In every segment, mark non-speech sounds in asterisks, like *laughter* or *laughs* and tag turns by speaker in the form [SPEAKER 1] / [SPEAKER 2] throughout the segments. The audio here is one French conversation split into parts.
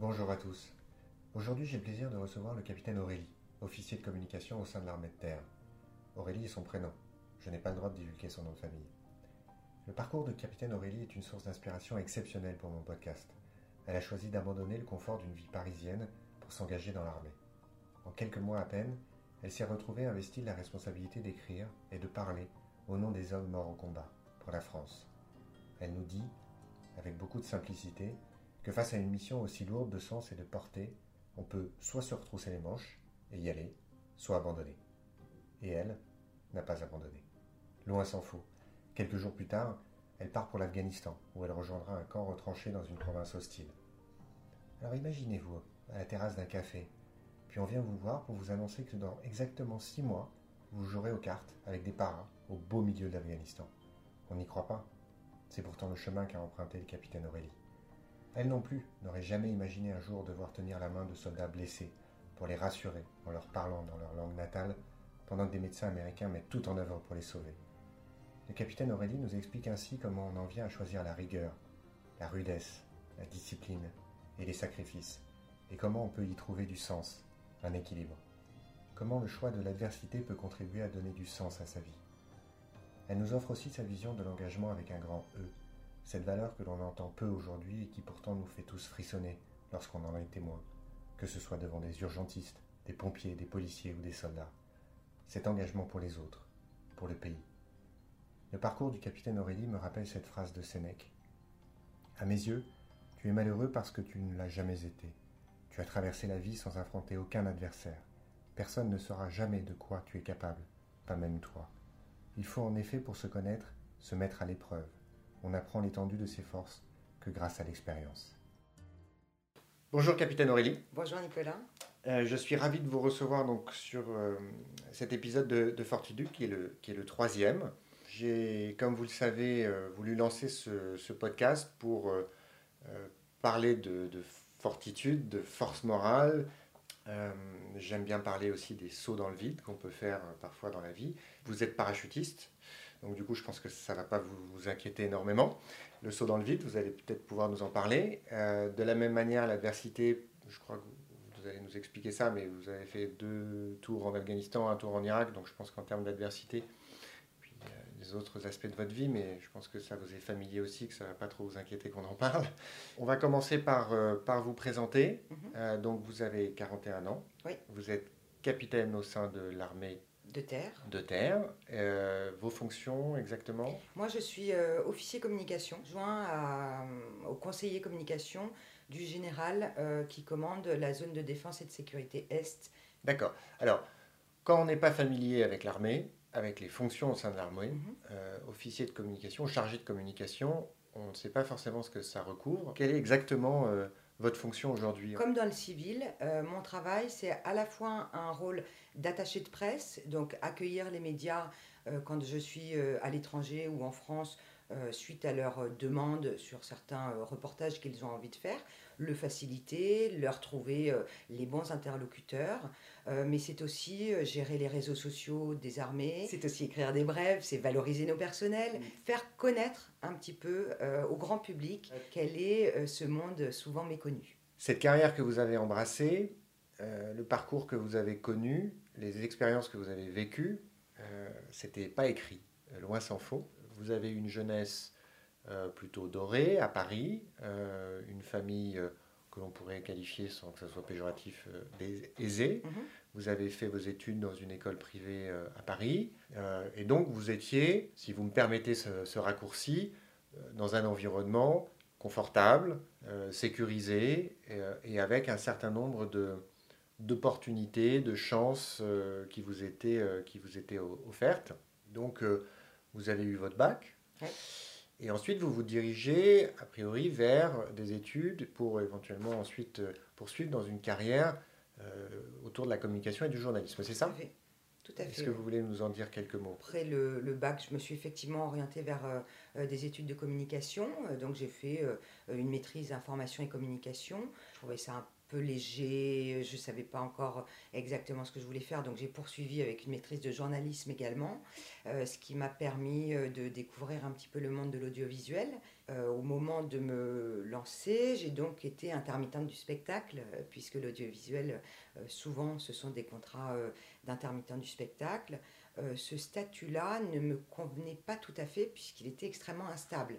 [SPEAKER 1] Bonjour à tous. Aujourd'hui, j'ai le plaisir de recevoir le capitaine Aurélie, officier de communication au sein de l'armée de terre. Aurélie est son prénom. Je n'ai pas le droit de divulguer son nom de famille. Le parcours de capitaine Aurélie est une source d'inspiration exceptionnelle pour mon podcast. Elle a choisi d'abandonner le confort d'une vie parisienne pour s'engager dans l'armée. En quelques mois à peine, elle s'est retrouvée investie de la responsabilité d'écrire et de parler au nom des hommes morts au combat, pour la France. Elle nous dit, avec beaucoup de simplicité, face à une mission aussi lourde de sens et de portée, on peut soit se retrousser les manches et y aller, soit abandonner. Et elle n'a pas abandonné. Loin s'en faut. Quelques jours plus tard, elle part pour l'Afghanistan, où elle rejoindra un camp retranché dans une province hostile. Alors imaginez-vous, à la terrasse d'un café, puis on vient vous voir pour vous annoncer que dans exactement six mois, vous jouerez aux cartes avec des paras au beau milieu de l'Afghanistan. On n'y croit pas. C'est pourtant le chemin qu'a emprunté le capitaine Aurélie. Elle non plus n'aurait jamais imaginé un jour devoir tenir la main de soldats blessés pour les rassurer en leur parlant dans leur langue natale, pendant que des médecins américains mettent tout en œuvre pour les sauver. Le capitaine Aurélie nous explique ainsi comment on en vient à choisir la rigueur, la rudesse, la discipline et les sacrifices, et comment on peut y trouver du sens, un équilibre. Comment le choix de l'adversité peut contribuer à donner du sens à sa vie. Elle nous offre aussi sa vision de l'engagement avec un grand E, cette valeur que l'on entend peu aujourd'hui et qui pourtant nous fait tous frissonner lorsqu'on en est témoin, que ce soit devant des urgentistes, des pompiers, des policiers ou des soldats. Cet engagement pour les autres, pour le pays. Le parcours du capitaine Aurélie me rappelle cette phrase de Sénèque. À mes yeux, tu es malheureux parce que tu ne l'as jamais été. Tu as traversé la vie sans affronter aucun adversaire. Personne ne saura jamais de quoi tu es capable, pas même toi. Il faut en effet, pour se connaître, se mettre à l'épreuve, on apprend l'étendue de ses forces que grâce à l'expérience. Bonjour capitaine Aurélie.
[SPEAKER 2] Bonjour Nicolas.
[SPEAKER 1] Euh, je suis ravi de vous recevoir donc sur euh, cet épisode de, de Fortitude qui est, le, qui est le troisième. J'ai, comme vous le savez, euh, voulu lancer ce, podcast pour parler de, de, fortitude, de force morale. J'aime bien parler aussi des sauts dans le vide qu'on peut faire parfois dans la vie. Vous êtes parachutiste, donc du coup, je pense que ça ne va pas vous, inquiéter énormément. Le saut dans le vide, vous allez peut-être pouvoir nous en parler. Euh, de la même manière, l'adversité, je crois que vous allez nous expliquer ça, mais vous avez fait deux tours en Afghanistan, un tour en Irak, donc je pense qu'en termes d'adversité, puis euh, les autres aspects de votre vie, mais je pense que ça vous est familier aussi, que ça ne va pas trop vous inquiéter qu'on en parle. On va commencer par, euh, par vous présenter. Mhm. donc vous avez 41 ans.
[SPEAKER 2] Oui.
[SPEAKER 1] Vous êtes capitaine au sein de l'armée
[SPEAKER 2] de terre.
[SPEAKER 1] De terre. Euh, vos fonctions exactement?
[SPEAKER 2] Moi, je suis euh, officier communication, joint au conseiller communication du général euh, qui commande la zone de défense et de sécurité Est.
[SPEAKER 1] D'accord. Alors, quand on n'est pas familier avec l'armée, avec les fonctions au sein de l'armée, mhm. officier de communication, chargé de communication, on ne sait pas forcément ce que ça recouvre. Quel est exactement votre fonction aujourd'hui
[SPEAKER 2] Comme dans le civil, mon travail, c'est à la fois un rôle d'attaché de presse, donc accueillir les médias euh, quand je suis euh, à l'étranger ou en France euh, suite à leurs demandes sur certains reportages qu'ils ont envie de faire, le faciliter, leur trouver les bons interlocuteurs, mais c'est aussi gérer les réseaux sociaux des armées, c'est aussi écrire des brèves, c'est valoriser nos personnels, faire connaître un petit peu au grand public quel est ce monde souvent méconnu.
[SPEAKER 1] Cette carrière que vous avez embrassée, le parcours que vous avez connu, les expériences que vous avez vécues, euh, c'était pas écrit, euh, loin s'en faut. Vous avez une jeunesse euh, plutôt dorée à Paris, euh, une famille que l'on pourrait qualifier, sans que ce soit péjoratif, aisée. Mhm. Vous avez fait vos études dans une école privée à Paris, et donc vous étiez, si vous me permettez ce, ce raccourci, dans un environnement confortable, sécurisé, et avec un certain nombre de d'opportunités, de chances euh, qui vous étaient, euh, qui vous étaient offertes. Donc, euh, vous avez eu votre bac. Et ensuite, vous vous dirigez, a priori, vers des études pour éventuellement ensuite poursuivre dans une carrière autour de la communication et du journalisme. C'est ça?
[SPEAKER 2] Tout à fait.
[SPEAKER 1] Est-ce que vous voulez nous en dire quelques mots?
[SPEAKER 2] Après le, le, bac, je me suis effectivement orientée vers des études de communication. donc j'ai fait une maîtrise information et communication. Je trouvais ça un peu léger, je ne savais pas encore exactement ce que je voulais faire, donc j'ai poursuivi avec une maîtrise de journalisme également, euh, ce qui m'a permis euh, de découvrir un petit peu le monde de l'audiovisuel, Euh, au moment de me lancer, j'ai donc été intermittente du spectacle, euh, puisque l'audiovisuel, euh, souvent, ce sont des contrats d'intermittent du spectacle. ce statut-là ne me convenait pas tout à fait, puisqu'il était extrêmement instable.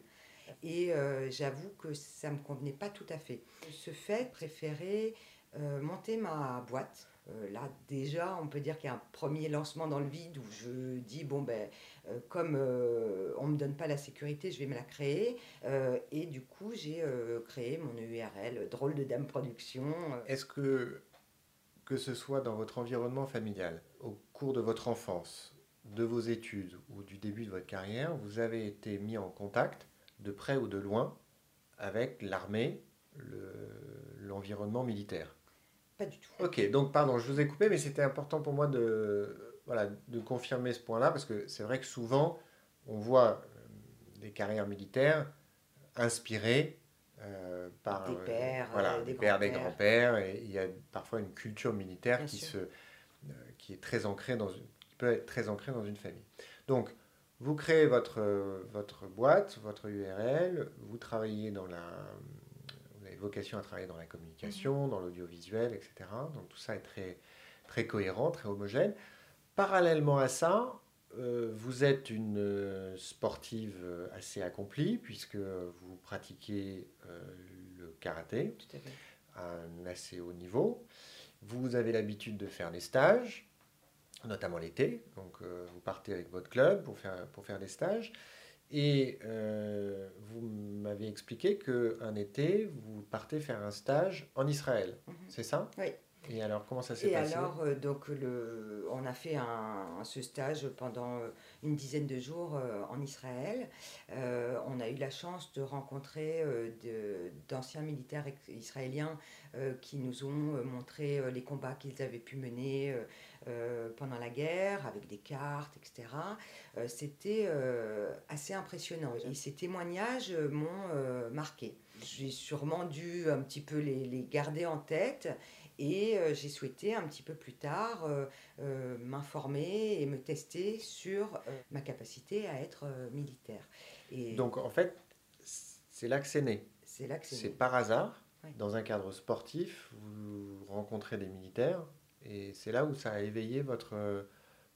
[SPEAKER 2] Et j'avoue que ça ne me convenait pas tout à fait. Ce fait, préférer monter ma boîte euh, là, déjà, on peut dire qu'il y a un premier lancement dans le vide où je dis bon, ben, euh, comme euh, on ne me donne pas la sécurité, je vais me la créer. et du coup, j'ai créé mon URL, Drôle de Dame Production.
[SPEAKER 1] Est-ce que, que ce soit dans votre environnement familial, au cours de votre enfance, de vos études ou du début de votre carrière, vous avez été mis en contact, de près ou de loin, avec l'armée, l'environnement militaire
[SPEAKER 2] pas du tout.
[SPEAKER 1] Ok, donc pardon, je vous ai coupé, mais c'était important pour moi de, voilà, de confirmer ce point-là, parce que c'est vrai que souvent, on voit euh, des carrières militaires inspirées euh, par
[SPEAKER 2] des euh, pères,
[SPEAKER 1] voilà, des, pères, des grands-pères, et il y a parfois une culture militaire qui, se, qui est très ancrée dans une, qui peut être très ancrée dans une famille. Donc, vous créez votre, votre boîte, votre URL, vous travaillez dans la vocation à travailler dans la communication, mhm. dans l'audiovisuel, etc. Donc tout ça est très, très cohérent, très homogène. Parallèlement à ça, euh, vous êtes une euh, sportive euh, assez accomplie puisque vous pratiquez le karaté à, un assez haut niveau. Vous avez l'habitude de faire des stages, notamment l'été. Donc vous partez avec votre club pour faire, pour faire des stages. Et euh, vous m'avez expliqué qu'un été, vous partez faire un stage en Israël, mhm. c'est ça?
[SPEAKER 2] Oui.
[SPEAKER 1] Et alors, comment ça s'est passé?
[SPEAKER 2] Et alors, euh, donc, le, on a fait un, ce stage pendant euh, une dizaine de jours en Israël. on a eu la chance de rencontrer d'anciens militaires israéliens qui nous ont montré les combats qu'ils avaient pu mener euh, pendant la guerre, avec des cartes, etc. Euh, c'était euh, assez impressionnant. Et ces témoignages m'ont marqué. J'ai sûrement dû un petit peu les, les garder en tête. Et j'ai souhaité un petit peu plus tard m'informer et me tester sur ma capacité à être militaire.
[SPEAKER 1] Et Donc en fait, c'est là que c'est né.
[SPEAKER 2] C'est là que c'est
[SPEAKER 1] C'est par hasard, dans un cadre sportif, vous rencontrez des militaires et c'est là où ça a éveillé votre,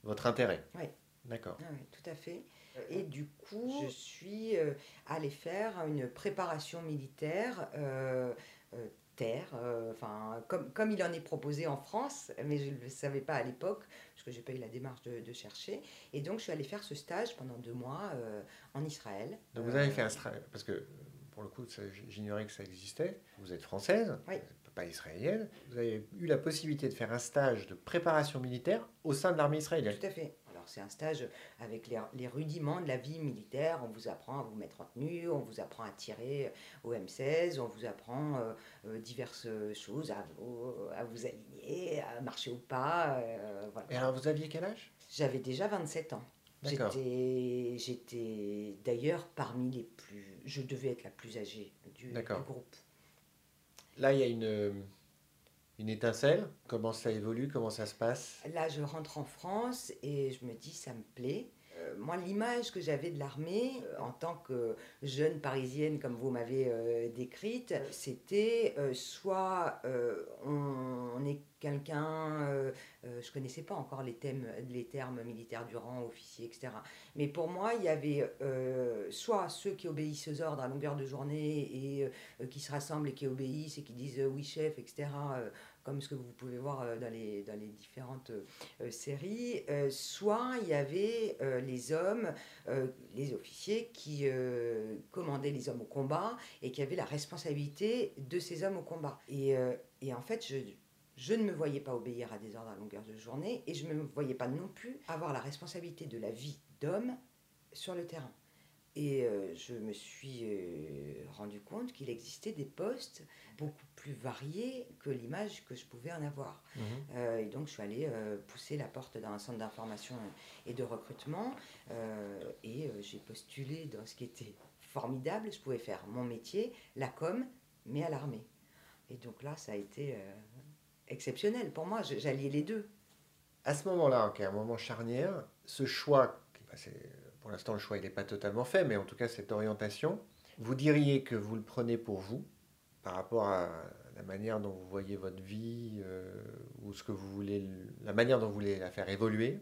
[SPEAKER 1] votre intérêt.
[SPEAKER 2] Oui.
[SPEAKER 1] D'accord.
[SPEAKER 2] Ah oui, tout à fait. Et du coup, je suis euh, allée faire une préparation militaire euh, euh, terre, enfin, comme, comme il en est proposé en France, mais je ne le savais pas à l'époque, parce que je n'ai pas eu la démarche de, de, chercher. Et donc, je suis allée faire ce stage pendant deux mois en Israël.
[SPEAKER 1] Donc, vous avez fait un stage, parce que pour le coup, j'ignorais que ça existait. Vous êtes française.
[SPEAKER 2] Oui
[SPEAKER 1] pas israélienne, vous avez eu la possibilité de faire un stage de préparation militaire au sein de l'armée israélienne.
[SPEAKER 2] Tout à fait. Alors c'est un stage avec les, rudiments de la vie militaire. On vous apprend à vous mettre en tenue, on vous apprend à tirer au M16, on vous apprend euh, euh, diverses choses, à vous, à vous aligner, à marcher au pas. Euh,
[SPEAKER 1] Et alors vous aviez quel âge?
[SPEAKER 2] J'avais déjà 27 ans. J'étais, j'étais d'ailleurs parmi les plus. Je devais être la plus âgée du, du groupe.
[SPEAKER 1] Là, il y a une, une étincelle. Comment ça évolue? Comment ça se passe?
[SPEAKER 2] Là, je rentre en France et je me dis, ça me plaît. Euh, moi, l'image que j'avais de l'armée euh, en tant que jeune parisienne, comme vous m'avez euh, décrite, c'était soit on, est quelqu'un, je connaissais pas encore les, thèmes, les termes militaires du rang, officier, etc. Mais pour moi, il y avait soit ceux qui obéissent aux ordres à longueur de journée et qui se rassemblent et qui obéissent et qui disent oui chef, etc comme ce que vous pouvez voir euh, dans les, dans les différentes euh, séries, euh, soit il y avait les hommes, les officiers qui commandaient les hommes au combat et qui avaient la responsabilité de ces hommes au combat. Et, et en fait, je, je ne me voyais pas obéir à des ordres à longueur de journée et je ne me voyais pas non plus avoir la responsabilité de la vie d'homme sur le terrain. Et je me suis rendu compte qu'il existait des postes beaucoup plus varié que l'image que je pouvais en avoir. Mhm. Euh, et donc, je suis allée euh, pousser la porte dans un centre d'information et de recrutement. Euh, et j'ai postulé dans ce qui était formidable. Je pouvais faire mon métier, la com, mais à l'armée. Et donc là, ça a été exceptionnel pour moi. J'alliais les deux.
[SPEAKER 1] À ce moment-là, qui est un moment charnière, ce choix, pour l'instant le choix il n'est pas totalement fait, mais en tout cas cette orientation, Vous diriez que vous le prenez pour vous, par rapport à la manière dont vous voyez votre vie, euh, ou ce que vous voulez, la manière dont vous voulez la faire évoluer,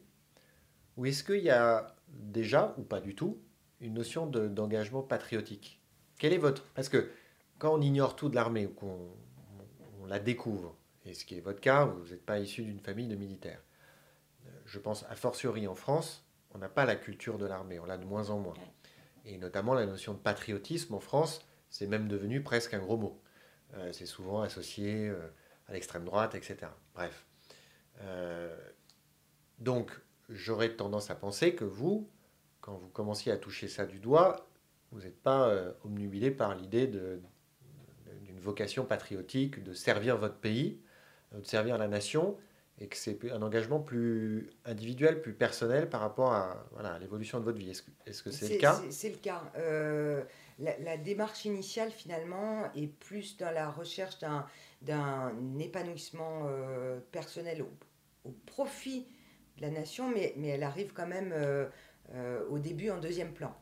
[SPEAKER 1] ou est-ce qu'il y a déjà, ou pas du tout, une notion d'engagement patriotique? Quel est votre Parce que quand on ignore tout de l'armée ou qu'on on la découvre, et ce qui est votre cas, vous n'êtes pas issu d'une famille de militaires. Je pense a fortiori en France, on n'a pas la culture de l'armée, on l'a de moins en moins. Et notamment la notion de patriotisme en France, c'est même devenu presque un gros mot. Euh, c'est souvent associé euh, à l'extrême droite, etc. Bref. Euh, donc, j'aurais tendance à penser que vous, quand vous commenciez à toucher ça du doigt, vous n'êtes pas omnubilé par l'idée d'une vocation patriotique, de servir votre pays, de servir la nation, et que c'est un engagement plus individuel, plus personnel par rapport à voilà, l'évolution de votre vie. Est-ce que c'est le cas?
[SPEAKER 2] C'est le cas. Euh, la, démarche initiale, finalement, est plus dans la recherche d'un épanouissement euh, personnel au, profit de la nation, mais, mais elle arrive quand même euh, au début en deuxième plan.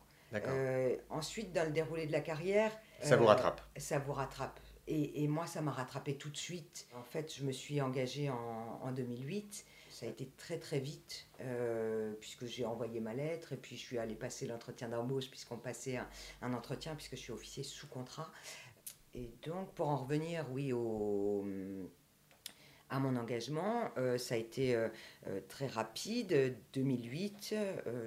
[SPEAKER 2] ensuite, dans le déroulé de la carrière...
[SPEAKER 1] Ça vous rattrape
[SPEAKER 2] Ça vous rattrape. Et, moi, ça m'a rattrapé tout de suite. En fait, je me suis engagée en, 2008. Ça a été très très vite, euh, puisque j'ai envoyé ma lettre et puis je suis allée passer l'entretien d'embauche, puisqu'on passait un, entretien, puisque je suis officier sous contrat. Et donc, pour en revenir, oui, au, à mon engagement, euh, ça a été euh, très rapide. 2008,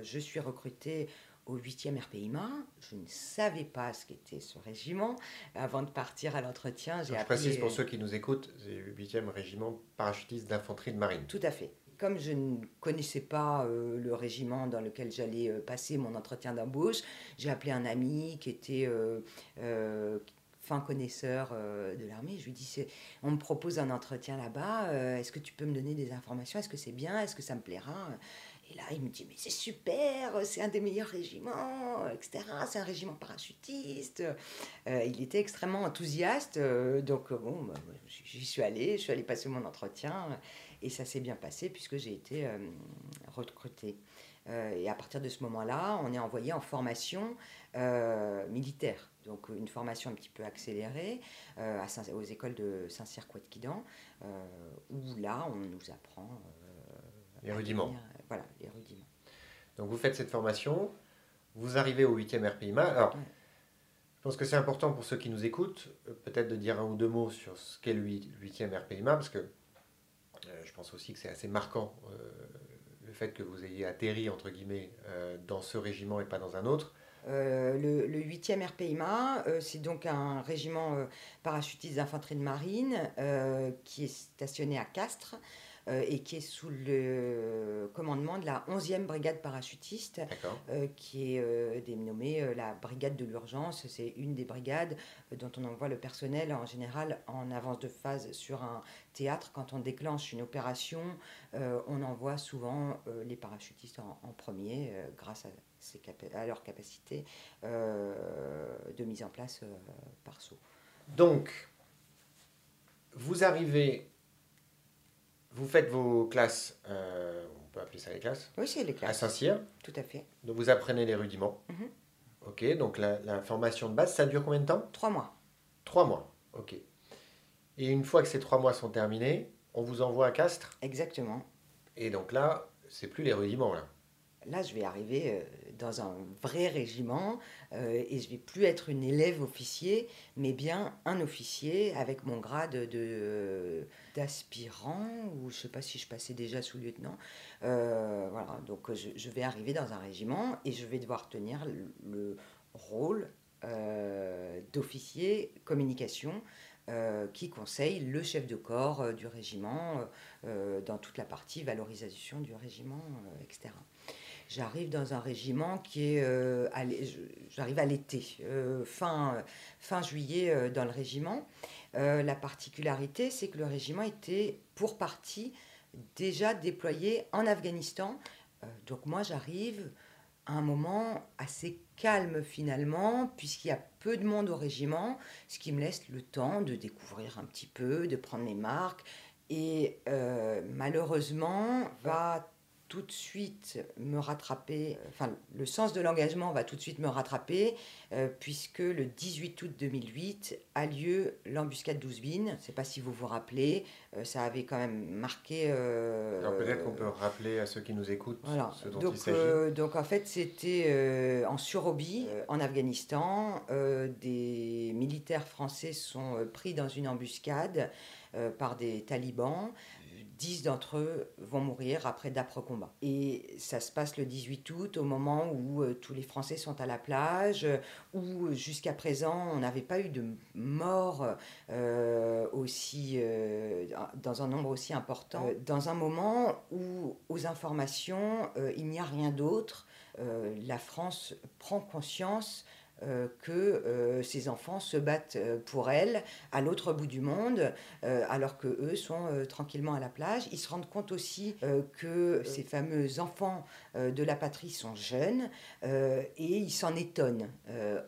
[SPEAKER 2] je suis recrutée au 8e RPIMA. Je ne savais pas ce qu'était ce régiment. Avant de partir à l'entretien,
[SPEAKER 1] j'ai Je précise pour ceux qui nous écoutent, c'est le 8e régiment parachutiste d'infanterie de marine.
[SPEAKER 2] Tout à fait. Comme je ne connaissais pas euh, le régiment dans lequel j'allais euh, passer mon entretien d'embauche, j'ai appelé un ami qui était euh, fin connaisseur de l'armée. Je lui dis, on me propose un entretien là-bas, est-ce que tu peux me donner des informations? Est-ce que c'est bien? Est-ce que ça me plaira? Et là, il me dit, mais c'est super, c'est un des meilleurs régiments, etc. C'est un régiment parachutiste. Il était extrêmement enthousiaste. Donc, bon, bah, j'y suis allée, je suis allée passer mon entretien. Et ça s'est bien passé puisque j'ai été recrutée. et à partir de ce moment-là, on est envoyé en formation militaire. Donc, une formation un petit peu accélérée à aux écoles de Saint-Cyr-Couette-Quidan, où là, on nous apprend.
[SPEAKER 1] les rudiments
[SPEAKER 2] voilà, les rudiments.
[SPEAKER 1] Donc vous faites cette formation, vous arrivez au 8e RPIMA. Alors, je pense que c'est important pour ceux qui nous écoutent, euh, peut-être de dire un ou deux mots sur ce qu'est le 8e RPIMA, parce que euh, je pense aussi que c'est assez marquant euh, le fait que vous ayez atterri, entre guillemets, dans ce régiment et pas dans un autre.
[SPEAKER 2] le, le, 8e RPIMA, c'est donc un régiment parachutiste d'infanterie de marine qui est stationné à Castres. Euh, et qui est sous le commandement de la 11e brigade parachutiste, euh, qui est euh, dénommée la brigade de l'urgence. C'est une des brigades dont on envoie le personnel en général en avance de phase sur un théâtre. Quand on déclenche une opération, on envoie souvent les parachutistes en, premier grâce à, à leur capacité de mise en place par saut.
[SPEAKER 1] Donc, vous arrivez vous faites vos classes, euh, on peut appeler ça les classes
[SPEAKER 2] Oui, c'est les classes.
[SPEAKER 1] À Saint-Cyr
[SPEAKER 2] Tout à fait.
[SPEAKER 1] Donc vous apprenez les rudiments. Mhm. Ok, donc la, formation de base, ça dure combien de temps?
[SPEAKER 2] Trois mois.
[SPEAKER 1] Trois mois, ok. Et une fois que ces trois mois sont terminés, on vous envoie à Castres?
[SPEAKER 2] Exactement.
[SPEAKER 1] Et donc là, c'est plus les rudiments, là
[SPEAKER 2] là, je vais arriver euh, dans un vrai régiment euh, et je vais plus être une élève officier, mais bien un officier avec mon grade de euh, d'aspirant ou je sais pas si je passais déjà sous lieutenant. voilà, donc je, vais arriver dans un régiment et je vais devoir tenir le, rôle d'officier communication. qui conseille le chef de corps du régiment dans toute la partie valorisation du régiment, etc. J'arrive dans un régiment qui est. Euh, j'arrive à l'été, euh, fin, fin juillet euh, dans le régiment. la particularité, c'est que le régiment était pour partie déjà déployé en Afghanistan. donc moi, j'arrive à un moment assez calme finalement, puisqu'il y a peu de monde au régiment, ce qui me laisse le temps de découvrir un petit peu, de prendre mes marques. Et malheureusement, va tout de suite me rattraper, enfin le sens de l'engagement va tout de suite me rattraper, euh, puisque le 18 août 2008 a lieu l'embuscade d'Ouzbine. Je ne sais pas si vous vous rappelez, euh, ça avait quand même marqué...
[SPEAKER 1] Euh, Alors peut-être qu'on peut rappeler à ceux qui nous écoutent
[SPEAKER 2] voilà.
[SPEAKER 1] ce dont
[SPEAKER 2] donc,
[SPEAKER 1] il s'agit.
[SPEAKER 2] donc en fait c'était en Surobie, en Afghanistan, des militaires français sont pris dans une embuscade par des talibans. 10 d'entre eux vont mourir après d'âpres combats. Et ça se passe le 18 août, au moment où euh, tous les Français sont à la plage, où jusqu'à présent on n'avait pas eu de morts euh, aussi, euh, dans un nombre aussi important, dans un moment où aux informations il n'y a rien d'autre. la France prend conscience euh, que euh, ces enfants se battent euh, pour elle à l'autre bout du monde, alors que eux sont tranquillement à la plage. Ils se rendent compte aussi que ces fameux enfants de la patrie sont jeunes et ils s'en étonnent.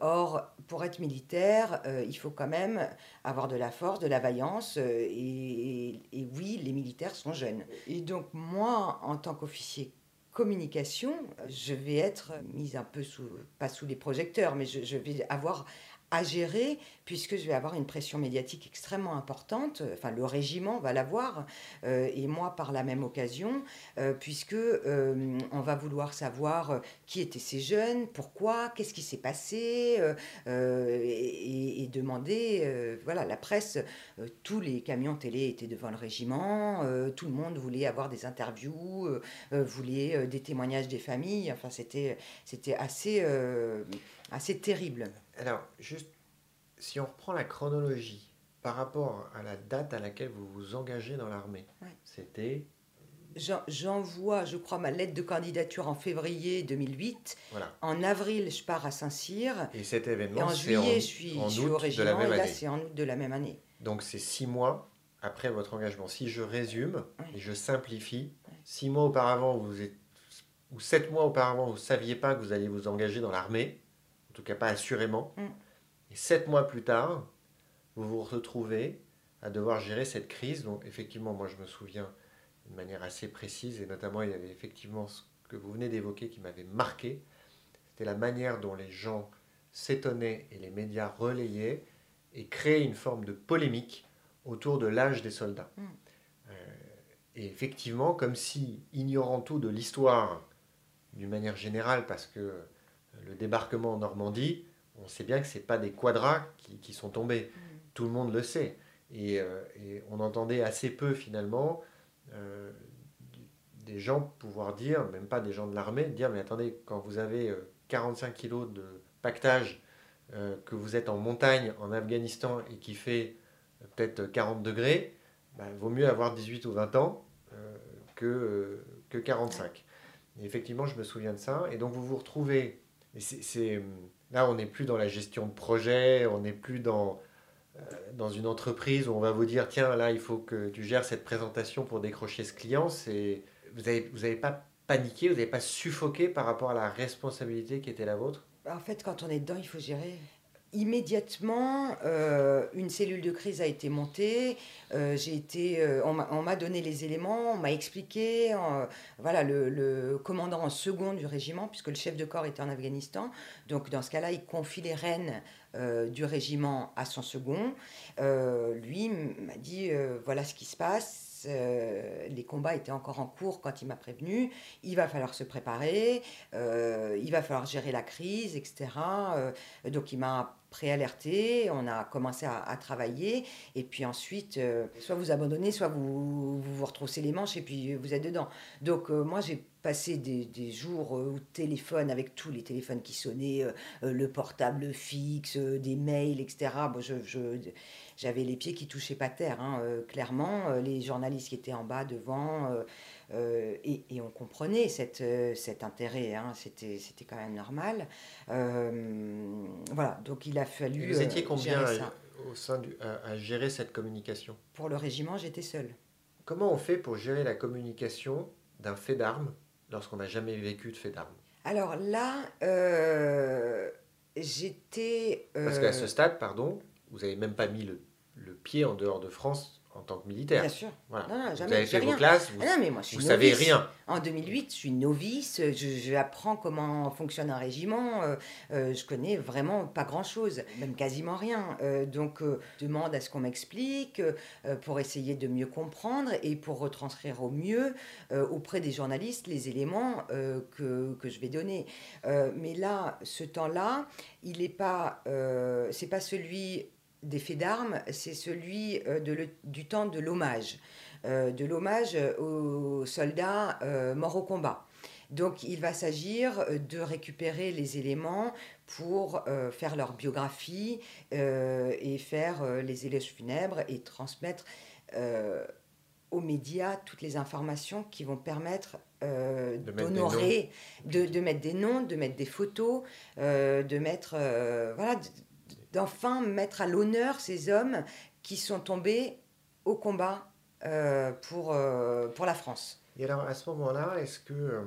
[SPEAKER 2] or, pour être militaire, il faut quand même avoir de la force, de la vaillance, et, et oui, les militaires sont jeunes. Et donc moi, en tant qu'officier communication, je vais être mise un peu sous, pas sous les projecteurs, mais je, je vais avoir gérer puisque je vais avoir une pression médiatique extrêmement importante. Enfin, le régiment va l'avoir euh, et moi par la même occasion, euh, puisque euh, on va vouloir savoir qui étaient ces jeunes, pourquoi, qu'est-ce qui s'est passé, et, et, demander. voilà, la presse, tous les camions télé étaient devant le régiment, tout le monde voulait avoir des interviews, voulait des témoignages des familles. Enfin, c'était assez terrible.
[SPEAKER 1] Alors, juste, si on reprend la chronologie par rapport à la date à laquelle vous vous engagez dans l'armée, c'était
[SPEAKER 2] J'envoie, je crois, ma lettre de candidature en février 2008. Voilà. En avril, je pars à Saint-Cyr.
[SPEAKER 1] Et cet événement,
[SPEAKER 2] et en juillet, je suis, je suis au régiment. et là, c'est en août de la même année.
[SPEAKER 1] Donc, c'est six mois après votre engagement. Si je résume et je simplifie, six mois auparavant, vous êtes, ou sept mois auparavant, vous ne saviez pas que vous alliez vous engager dans l'armée en tout cas pas assurément. Mm. Et sept mois plus tard, vous vous retrouvez à devoir gérer cette crise. Donc effectivement, moi je me souviens d'une manière assez précise, et notamment il y avait effectivement ce que vous venez d'évoquer qui m'avait marqué. C'était la manière dont les gens s'étonnaient et les médias relayaient et créaient une forme de polémique autour de l'âge des soldats. Mm. Euh, et effectivement, comme si, ignorant tout de l'histoire, d'une manière générale, parce que le débarquement en Normandie, on sait bien que ce pas des quadras qui, sont tombés. Mm. Tout le monde le sait. Euh, et, on entendait assez peu finalement euh, des gens pouvoir dire, même pas des gens de l'armée, dire mais attendez, quand vous avez 45 euh, kilos de pactage, que vous êtes en montagne en Afghanistan et qui fait peut-être 40 degrés, bah, vaut mieux avoir 18 ou 20 ans que, que 45. Et effectivement, je me souviens de ça. Et donc vous vous retrouvez c'est, là, on n'est plus dans la gestion de projet, on n'est plus dans, euh, dans une entreprise où on va vous dire tiens, là, il faut que tu gères cette présentation pour décrocher ce client. C'est, vous n'avez vous avez pas paniqué, vous n'avez pas suffoqué par rapport à la responsabilité qui était la vôtre?
[SPEAKER 2] En fait, quand on est dedans, il faut gérer immédiatement, euh, une cellule de crise a été montée. Euh, j'ai été, euh, on m'a donné les éléments, on m'a expliqué. voilà, le, commandant en second du régiment, puisque le chef de corps était en Afghanistan. Donc, dans ce cas-là, il confie les rênes du régiment à son second. lui m'a dit voilà ce qui se passe euh, les combats étaient encore en cours quand il m'a prévenu. Il va falloir se préparer, euh, il va falloir gérer la crise, etc. Euh, donc il m'a préalerté, on a commencé à, travailler, et puis ensuite, soit vous abandonnez, soit vous, vous, retroussez les manches, et puis vous êtes dedans. Donc moi, j'ai passé des, jours au téléphone avec tous les téléphones qui sonnaient, le portable fixe, des mails, etc. Bon, je, je j'avais les pieds qui touchaient pas terre, hein, euh, clairement. Euh, les journalistes qui étaient en bas, devant, euh, et, et, on comprenait cette, cet intérêt, hein, c'était, c'était quand même normal. voilà, donc il a fallu.
[SPEAKER 1] vous étiez combien au sein du, à, gérer cette communication?
[SPEAKER 2] Pour le régiment, j'étais seule.
[SPEAKER 1] Comment on fait pour gérer la communication d'un fait d'armes? Lorsqu'on n'a jamais vécu de fait d'armes
[SPEAKER 2] Alors là, j'étais.
[SPEAKER 1] Parce qu'à ce stade, pardon, vous n'avez même pas mis le, pied en dehors de France en tant que militaire.
[SPEAKER 2] Bien sûr.
[SPEAKER 1] Voilà.
[SPEAKER 2] Non, non,
[SPEAKER 1] vous avez fait vos classes, vous,
[SPEAKER 2] Ah non, mais moi, je suis
[SPEAKER 1] vous savez
[SPEAKER 2] novice.
[SPEAKER 1] rien.
[SPEAKER 2] En 2008, je suis novice, je, je apprends comment fonctionne un régiment, euh, euh, je connais vraiment pas grand-chose, même quasiment rien. Euh, donc, euh, je demande à ce qu'on m'explique euh, pour essayer de mieux comprendre et pour retranscrire au mieux euh, auprès des journalistes les éléments euh, que, que je vais donner. Euh, mais là, ce temps-là, il n'est pas, euh, c'est pas celui des faits d'armes, c'est celui euh, de le- du temps de l'hommage euh, de l'hommage aux soldats euh, morts au combat. Donc il va s'agir euh, de récupérer les éléments pour euh, faire leur biographie euh, et faire euh, les éloges funèbres et transmettre euh, aux médias toutes les informations qui vont permettre euh, d'honorer, de, de mettre des noms, de mettre des photos, euh, de mettre, euh, voilà, d'enfin mettre à l'honneur ces hommes qui sont tombés au combat euh, pour, euh, pour la France.
[SPEAKER 1] Et alors, à ce moment-là, est-ce que. euh,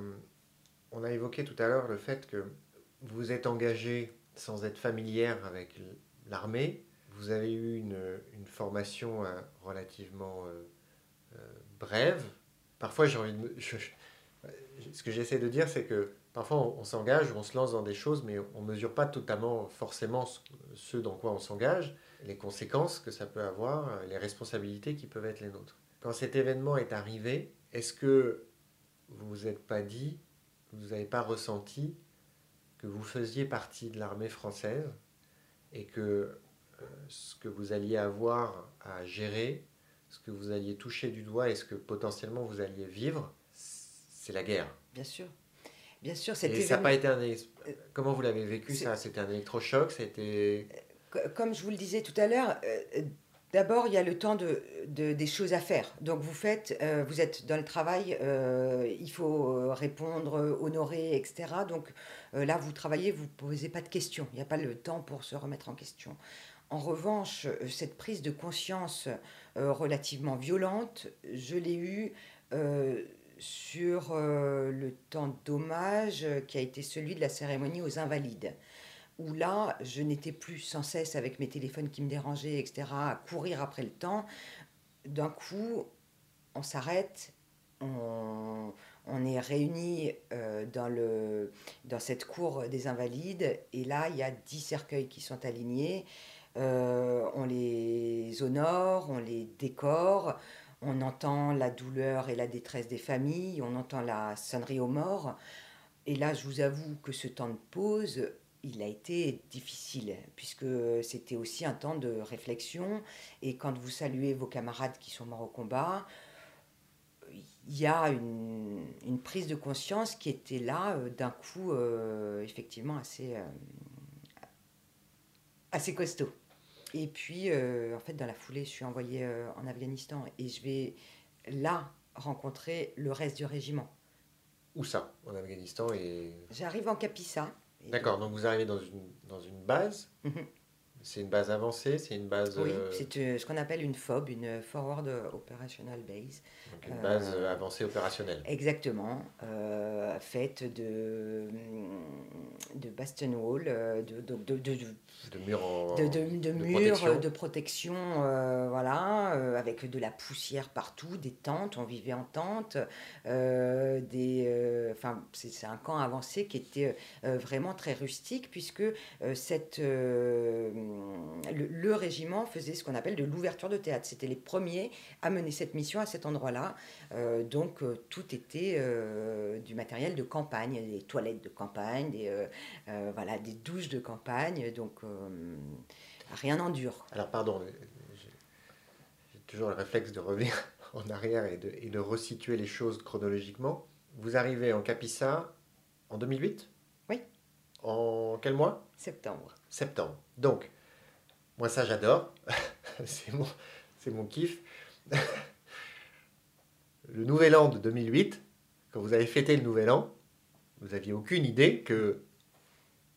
[SPEAKER 1] on a évoqué tout à l'heure le fait que vous êtes engagé sans être familière avec l'armée. Vous avez eu une, une formation relativement brève. Parfois, j'ai envie de. ce que j'essaie de dire, c'est que parfois, on, s'engage, on se lance dans des choses, mais on ne mesure pas totalement forcément ce, ce dans quoi on s'engage, les conséquences que ça peut avoir, euh, les responsabilités qui peuvent être les nôtres. Quand cet événement est arrivé, est-ce que vous vous êtes pas dit, vous n'avez pas ressenti que vous faisiez partie de l'armée française et que euh, ce que vous alliez avoir à gérer, ce que vous alliez toucher du doigt et ce que potentiellement vous alliez vivre, c'est la guerre?
[SPEAKER 2] Bien sûr. Bien sûr, cet
[SPEAKER 1] Et ça n'a pas été un... élec- Comment vous l'avez vécu ça? C'était un électrochoc C'était...
[SPEAKER 2] Co- Comme je vous le disais tout à l'heure, euh, d'abord, il y a le temps de, de- des choses à faire. Donc, vous faites, euh, vous êtes dans le travail, euh, il faut euh, répondre, euh, honorer, etc. Donc, euh, là, vous travaillez, vous ne posez pas de questions. Il n'y a pas le temps pour se remettre en question. En revanche, euh, cette prise de conscience euh, relativement violente, je l'ai eue euh, sur euh, le temps d'hommage euh, qui a été celui de la cérémonie aux Invalides où là, je n'étais plus sans cesse avec mes téléphones qui me dérangeaient, etc., à courir après le temps. D'un coup, on s'arrête, on, est réunis euh, dans, le, dans cette cour des Invalides, et là, il y a dix cercueils qui sont alignés. On les honore, on les décore, on entend la douleur et la détresse des familles, on entend la sonnerie aux morts. Et là, je vous avoue que ce temps de pause, il a été difficile, puisque c'était aussi un temps de réflexion. Et quand vous saluez vos camarades qui sont morts au combat, il y a une, prise de conscience qui était là, euh, d'un coup, euh, effectivement, assez, euh, assez costaud. Et puis, euh, en fait, dans la foulée, je suis envoyée euh, en Afghanistan et je vais là rencontrer le reste du régiment.
[SPEAKER 1] Où ça En Afghanistan et...
[SPEAKER 2] J'arrive en Capissa. Et-
[SPEAKER 1] D'accord, donc vous arrivez dans une, dans une base. C'est une base avancée, c'est une base...
[SPEAKER 2] Oui,
[SPEAKER 1] euh,
[SPEAKER 2] c'est euh, ce qu'on appelle une FOB, une Forward Operational Base.
[SPEAKER 1] donc une
[SPEAKER 2] euh,
[SPEAKER 1] base euh, avancée opérationnelle.
[SPEAKER 2] Exactement, faite de, de bastion wall, de, de, de, de,
[SPEAKER 1] De murs en...
[SPEAKER 2] de, de, murs,
[SPEAKER 1] protection.
[SPEAKER 2] de protection, voilà, avec de la poussière partout, des tentes, on vivait en tente, des, enfin, c'est un camp avancé qui était vraiment très rustique puisque cette, le, le régiment faisait ce qu'on appelle de l'ouverture de théâtre. C'était les premiers à mener cette mission à cet endroit-là. Euh, donc euh, tout était euh, du matériel de campagne, des toilettes de campagne, des, euh, euh, voilà, des douches de campagne, donc euh, rien n'en dure.
[SPEAKER 1] Alors pardon, euh, j'ai j'ai toujours le réflexe de revenir *laughs* en arrière et de, et de resituer les choses chronologiquement. Vous arrivez en Capissa en 2008
[SPEAKER 2] Oui.
[SPEAKER 1] En quel mois?
[SPEAKER 2] Septembre.
[SPEAKER 1] Septembre. Donc, moi ça j'adore. *laughs* c'est mon, kiff. *laughs* le nouvel an de 2008, quand vous avez fêté le nouvel an, vous n'aviez aucune idée que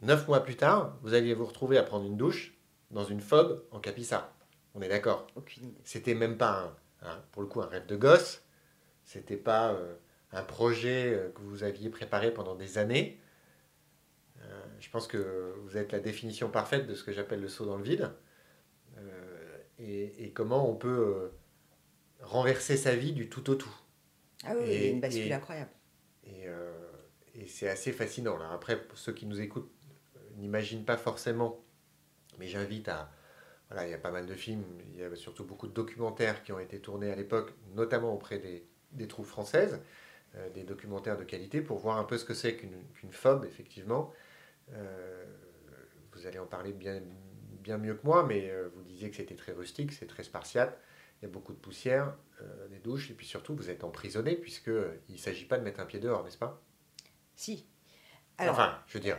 [SPEAKER 1] neuf mois plus tard, vous alliez vous retrouver à prendre une douche dans une fob en Capissa. On est d'accord?
[SPEAKER 2] Aucune.
[SPEAKER 1] C'était même pas, un, un- pour le coup, un rêve de gosse. C'était pas euh, un projet euh, que vous aviez préparé pendant des années. Euh, je pense que vous êtes la définition parfaite de ce que j'appelle le saut dans le vide. Et, et comment on peut euh, renverser sa vie du tout au tout.
[SPEAKER 2] Ah oui,
[SPEAKER 1] Et-
[SPEAKER 2] une bascule
[SPEAKER 1] et-
[SPEAKER 2] incroyable.
[SPEAKER 1] Et, euh, et c'est assez fascinant. Là. Après, pour ceux qui nous écoutent, euh, n'imaginent pas forcément, mais j'invite à... Voilà, il y a pas mal de films, il y a surtout beaucoup de documentaires qui ont été tournés à l'époque, notamment auprès des, des troupes françaises, euh, des documentaires de qualité, pour voir un peu ce que c'est qu'une phobe, effectivement. Euh, vous allez en parler bien, bien mieux que moi, mais euh, vous disiez que c'était très rustique, c'est très spartiate, il y a beaucoup de poussière, euh, des douches, et puis surtout, vous êtes emprisonné, puisqu'il ne s'agit pas de mettre un pied dehors, n'est-ce pas?
[SPEAKER 2] Si. Alors,
[SPEAKER 1] Enfin, je veux dire,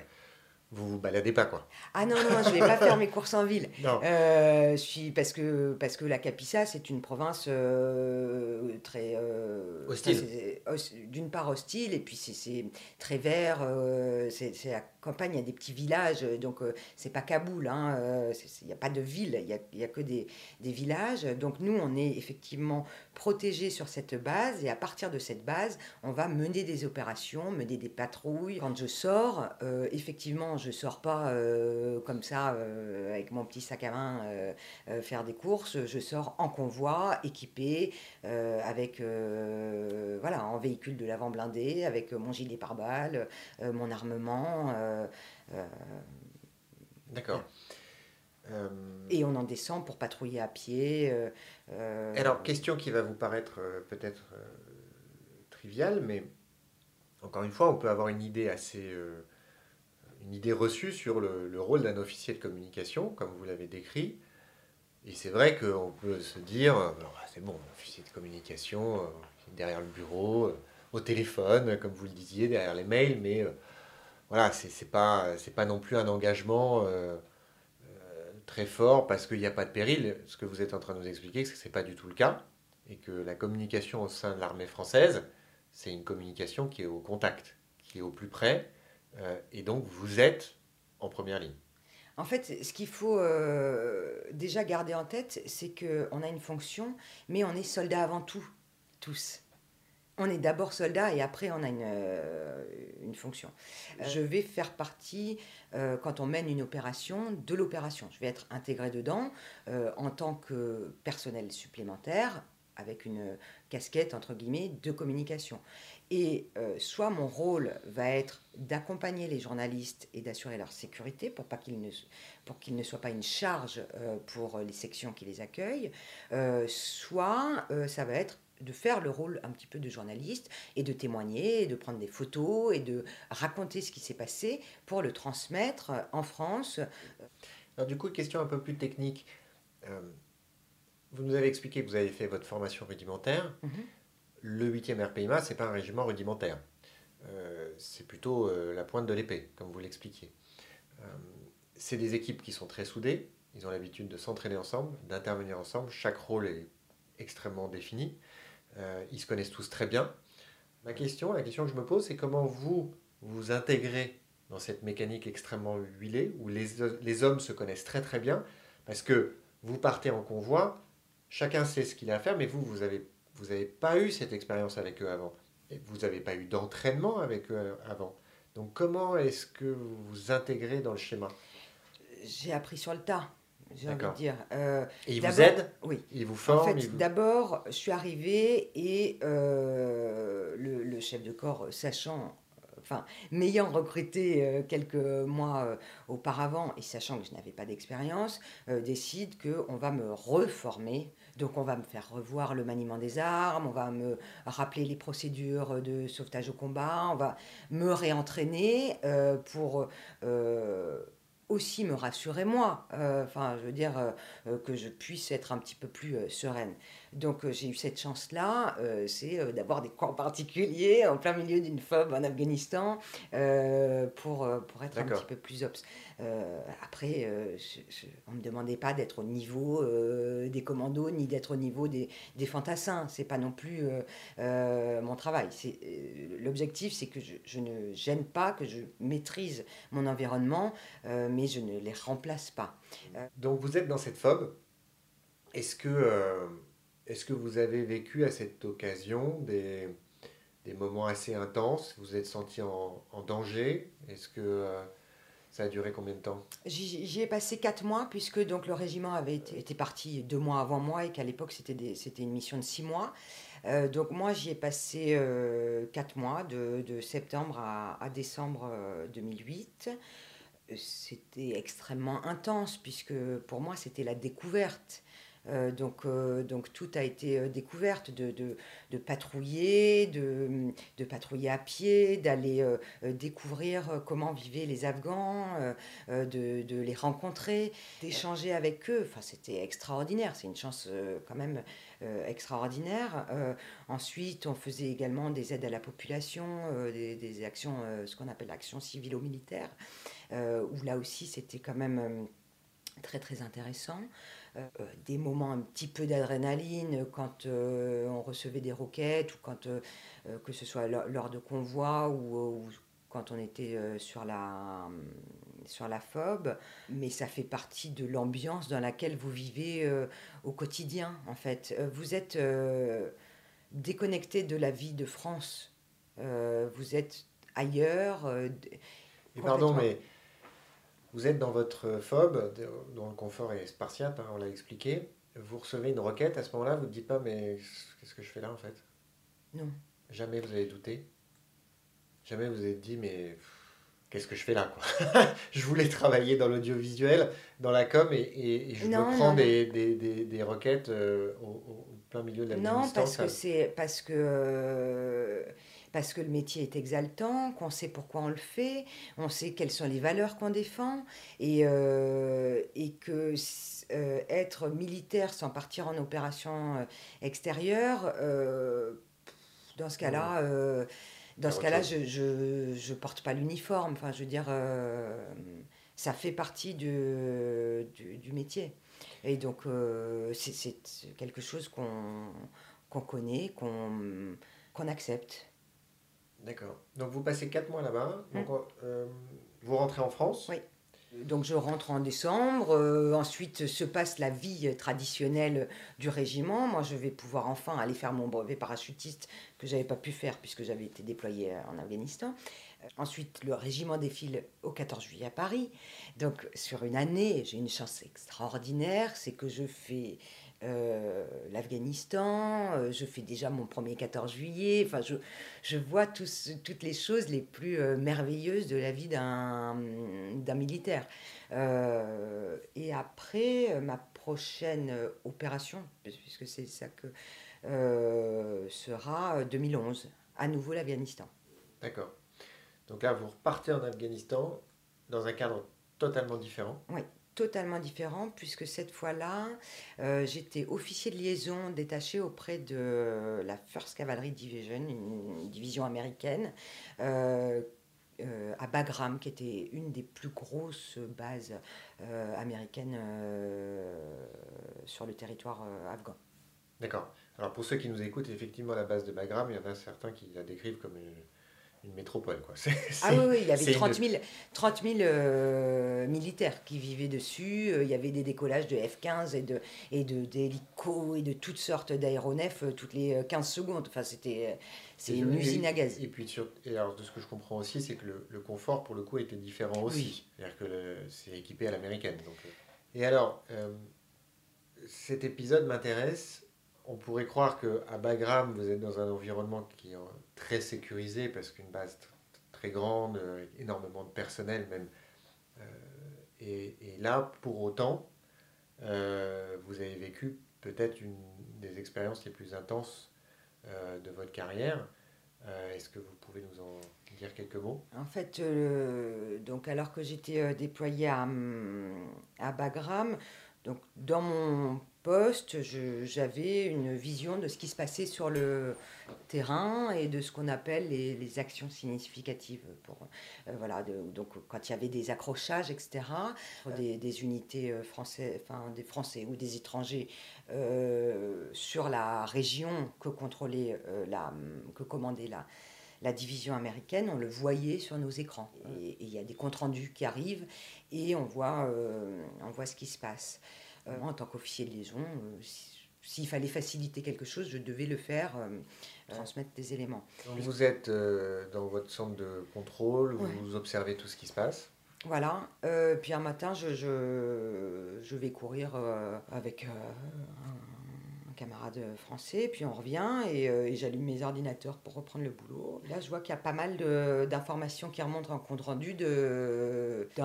[SPEAKER 1] vous vous baladez pas, quoi.
[SPEAKER 2] ah non, non, je vais pas faire mes courses en ville. *laughs*
[SPEAKER 1] Non.
[SPEAKER 2] Euh, suis parce que parce que la Capissa c'est une province euh, très euh,
[SPEAKER 1] Hostile.
[SPEAKER 2] D'une part hostile et puis c'est- très vert. euh, c'est campagne, il y a des petits villages, donc euh, c'est pas Kaboul. hein, euh, Il n'y a pas de ville, il y a, que des, villages. Donc nous on est effectivement protégés sur cette base et à partir de cette base on va mener des opérations, mener des patrouilles. Quand je sors, euh, effectivement, je sors pas euh, comme ça euh, avec mon petit sac à main euh, euh, faire des courses. Je sors en convoi, équipé, euh, avec euh, voilà, en véhicule de l'avant blindé, avec mon gilet pare-balles, euh, mon armement. Euh, euh,
[SPEAKER 1] D'accord.
[SPEAKER 2] Et on en descend pour patrouiller à pied. euh,
[SPEAKER 1] alors, question qui va vous paraître peut-être triviale, mais encore une fois, on peut avoir une idée assez. une idée reçue sur le, le rôle d'un officier de communication, comme vous l'avez décrit. Et c'est vrai qu'on peut se dire, bon, bah, c'est bon, officier de communication, derrière le bureau, au téléphone, comme vous le disiez, derrière les mails, mais voilà, c'est pas, pas non plus un engagement euh, euh, très fort parce qu'il n'y a pas de péril. Ce que vous êtes en train de nous expliquer, c'est que ce n'est pas du tout le cas et que la communication au sein de l'armée française, c'est une communication qui est au contact, qui est au plus près, euh, et donc vous êtes en première ligne.
[SPEAKER 2] En fait, ce qu'il faut déjà garder en tête, c'est qu'on a une fonction, mais on est soldat avant tout, tous. On est d'abord soldat et après on a une, euh, une fonction. Je vais faire partie, euh, quand on mène une opération, de l'opération. Je vais être intégré dedans euh, en tant que personnel supplémentaire avec une casquette, entre guillemets, de communication. Et euh, soit mon rôle va être d'accompagner les journalistes et d'assurer leur sécurité pour pas qu'ils ne, pour qu'ils ne soient pas une charge euh, pour les sections qui les accueillent, euh, soit euh, ça va être de faire le rôle un petit peu de journaliste et de témoigner, et de prendre des photos et de raconter ce qui s'est passé pour le transmettre en France.
[SPEAKER 1] Alors du coup, question un peu plus technique. Euh, vous nous avez expliqué que vous avez fait votre formation rudimentaire.
[SPEAKER 2] Mhm.
[SPEAKER 1] Le 8e RPIMA, c'est pas un régiment rudimentaire. Euh, c'est plutôt euh, la pointe de l'épée, comme vous l'expliquiez. C'est des équipes qui sont très soudées. Ils ont l'habitude de s'entraîner ensemble, d'intervenir ensemble. Chaque rôle est extrêmement défini. Euh, ils se connaissent tous très bien. Ma question, la question que je me pose, c'est comment vous vous intégrez dans cette mécanique extrêmement huilée où les, hommes se connaissent très très bien parce que vous partez en convoi, chacun sait ce qu'il a à faire, mais vous, vous n'avez vous avez pas eu cette expérience avec eux avant. Et vous n'avez pas eu d'entraînement avec eux avant. Donc comment est-ce que vous vous intégrez dans le schéma?
[SPEAKER 2] J'ai appris sur le tas, j'ai envie de dire. Euh,
[SPEAKER 1] Et ils vous aident
[SPEAKER 2] oui.
[SPEAKER 1] Ils vous
[SPEAKER 2] En
[SPEAKER 1] forment
[SPEAKER 2] fait,
[SPEAKER 1] vous-
[SPEAKER 2] d'abord, je suis arrivée et euh, le, le chef de corps, sachant, enfin, m'ayant recruté euh, quelques mois euh, auparavant et sachant que je n'avais pas d'expérience, euh, décide qu'on va me reformer. Donc, on va me faire revoir le maniement des armes, on va me rappeler les procédures de sauvetage au combat, on va me réentraîner euh, pour. Aussi me rassurer moi, Euh, enfin je veux dire euh, euh, que je puisse être un petit peu plus sereine. Donc j'ai eu cette chance-là, c'est d'avoir des cours *laughs* particuliers en plein milieu d'une phobe en Afghanistan pour, pour être un petit peu plus ops. Euh, après, euh, on ne me demandait pas d'être au niveau euh, des commandos ni d'être au niveau des, des fantassins. C'est pas non plus mon travail. L'objectif, c'est que je, ne gêne pas, que je maîtrise mon environnement, mais je ne les remplace pas.
[SPEAKER 1] Donc vous êtes dans cette phobe. Est-ce que, est-ce que vous avez vécu à cette occasion des, moments assez intenses? Vous êtes senti en, en danger? Est-ce que, Ça a duré combien de temps
[SPEAKER 2] J'y ai passé quatre mois, puisque donc le régiment avait été, parti deux mois avant moi et qu'à l'époque c'était une mission de six mois. Euh, donc moi j'y ai passé euh, quatre mois, de, septembre à, à décembre 2008. C'était extrêmement intense, puisque pour moi c'était la découverte. Euh, donc, euh, donc tout a été euh, découverte, de, de, patrouiller, de, de, patrouiller à pied, d'aller découvrir comment vivaient les Afghans, de, les rencontrer, d'échanger avec eux. Enfin, c'était extraordinaire, c'est une chance quand même extraordinaire. ensuite, on faisait également des aides à la population, des, des, actions, ce qu'on appelle l'action civilo-militaire, où là aussi c'était quand même très très intéressant. Euh, des moments un petit peu d'adrénaline quand euh, on recevait des roquettes ou quand euh, que ce soit lors de convois ou, quand on était sur la sur la phobe, mais ça fait partie de l'ambiance dans laquelle vous vivez au quotidien en fait. Vous êtes déconnecté de la vie de France. vous êtes ailleurs.
[SPEAKER 1] pardon, mais vous êtes dans votre fob, dont le confort est spartiate, hein, on l'a expliqué. Vous recevez une requête, à ce moment-là, vous ne dites pas, mais qu'est-ce que je fais là en fait?
[SPEAKER 2] Non.
[SPEAKER 1] Jamais vous avez douté Jamais vous avez dit, mais qu'est-ce que je fais là quoi? *laughs* Je voulais travailler dans l'audiovisuel, dans la com, et, je me prends des, des, des, requêtes euh, au, plein milieu de la
[SPEAKER 2] Non, parce que c'est. Parce que. Euh, parce que le métier est exaltant, qu'on sait pourquoi on le fait, on sait quelles sont les valeurs qu'on défend, et, euh, et que euh, être militaire sans partir en opération euh, extérieure, dans ce cas-là, dans ce cas-là, je, je, je, porte pas l'uniforme. Enfin, je veux dire, ça fait partie du, du, métier. Et donc, c'est quelque chose qu'on qu'on connaît, qu'on qu'on accepte.
[SPEAKER 1] D'accord. Donc vous passez quatre mois là-bas. Hum. euh, vous rentrez en France.
[SPEAKER 2] Oui. Donc je rentre en décembre. Euh, ensuite se passe la vie traditionnelle du régiment. Moi, je vais pouvoir enfin aller faire mon brevet parachutiste que j'avais pas pu faire puisque j'avais été déployé en Afghanistan. Euh, ensuite, le régiment défile au 14 juillet à Paris. Donc sur une année, j'ai une chance extraordinaire, c'est que je fais euh, l'Afghanistan, euh, je fais déjà mon premier 14 juillet, enfin je, je vois tous, toutes les choses les plus euh, merveilleuses de la vie d'un militaire. et après, ma prochaine opération, puisque c'est ça que sera 2011, à nouveau l'Afghanistan.
[SPEAKER 1] D'accord. Donc là, vous repartez en Afghanistan dans un cadre totalement différent.
[SPEAKER 2] Oui totalement différent puisque cette fois-là, euh, j'étais officier de liaison détaché auprès de la First Cavalry Division, une division américaine. Euh, euh, à Bagram, qui était une des plus grosses bases américaines sur le territoire afghan.
[SPEAKER 1] D'accord. Alors pour ceux qui nous écoutent, effectivement, la base de Bagram, il y en a certains qui la décrivent comme une, une métropole. Quoi. *laughs*
[SPEAKER 2] ah oui, oui, il y avait 30 000, 30 000 militaires qui vivaient dessus. Euh, il y avait des décollages de F-15 et de et de d'hélicos et de toutes sortes d'aéronefs euh, toutes les 15 euh, secondes. Enfin, c'était c'est une usine à gaz.
[SPEAKER 1] Et puis sur, et alors de ce que je comprends aussi, c'est que le, le, confort pour le coup était différent aussi. C'est-à-dire que c'est équipé à l'américaine. Donc, et alors, cet épisode m'intéresse on pourrait croire qu'à Bagram, vous êtes dans un environnement qui très sécurisé parce qu'une base très grande, euh, énormément de personnel même. Euh, et, là, pour autant, euh, vous avez vécu peut-être une des expériences les plus intenses de votre carrière. Est-ce que vous pouvez nous en dire quelques mots?
[SPEAKER 2] En fait, donc alors que j'étais déployé à, à Bagram, donc dans mon poste, j'avais une vision de ce qui se passait sur le terrain et de ce qu'on appelle les, actions significatives. Pour, euh, voilà, donc quand il y avait des accrochages, etc., des, des unités euh, français, enfin, des Français ou des étrangers euh, sur la région que contrôlait, la, que commandait la, la division américaine, on le voyait sur nos écrans. Et il y a des comptes rendus qui arrivent et on voit, on voit ce qui se passe. Euh, en tant qu'officier de liaison, euh, s'il fallait faciliter quelque chose, je devais le faire, euh, transmettre des éléments.
[SPEAKER 1] vous êtes dans votre centre de contrôle, vous observez tout ce qui se passe?
[SPEAKER 2] Voilà. Euh, puis un matin, je, je, je vais courir euh, avec euh, un, un camarade français, puis on revient et, euh, et j'allume mes ordinateurs pour reprendre le boulot. Là, je vois qu'il y a pas mal d'informations qui remontent en compte rendu d'un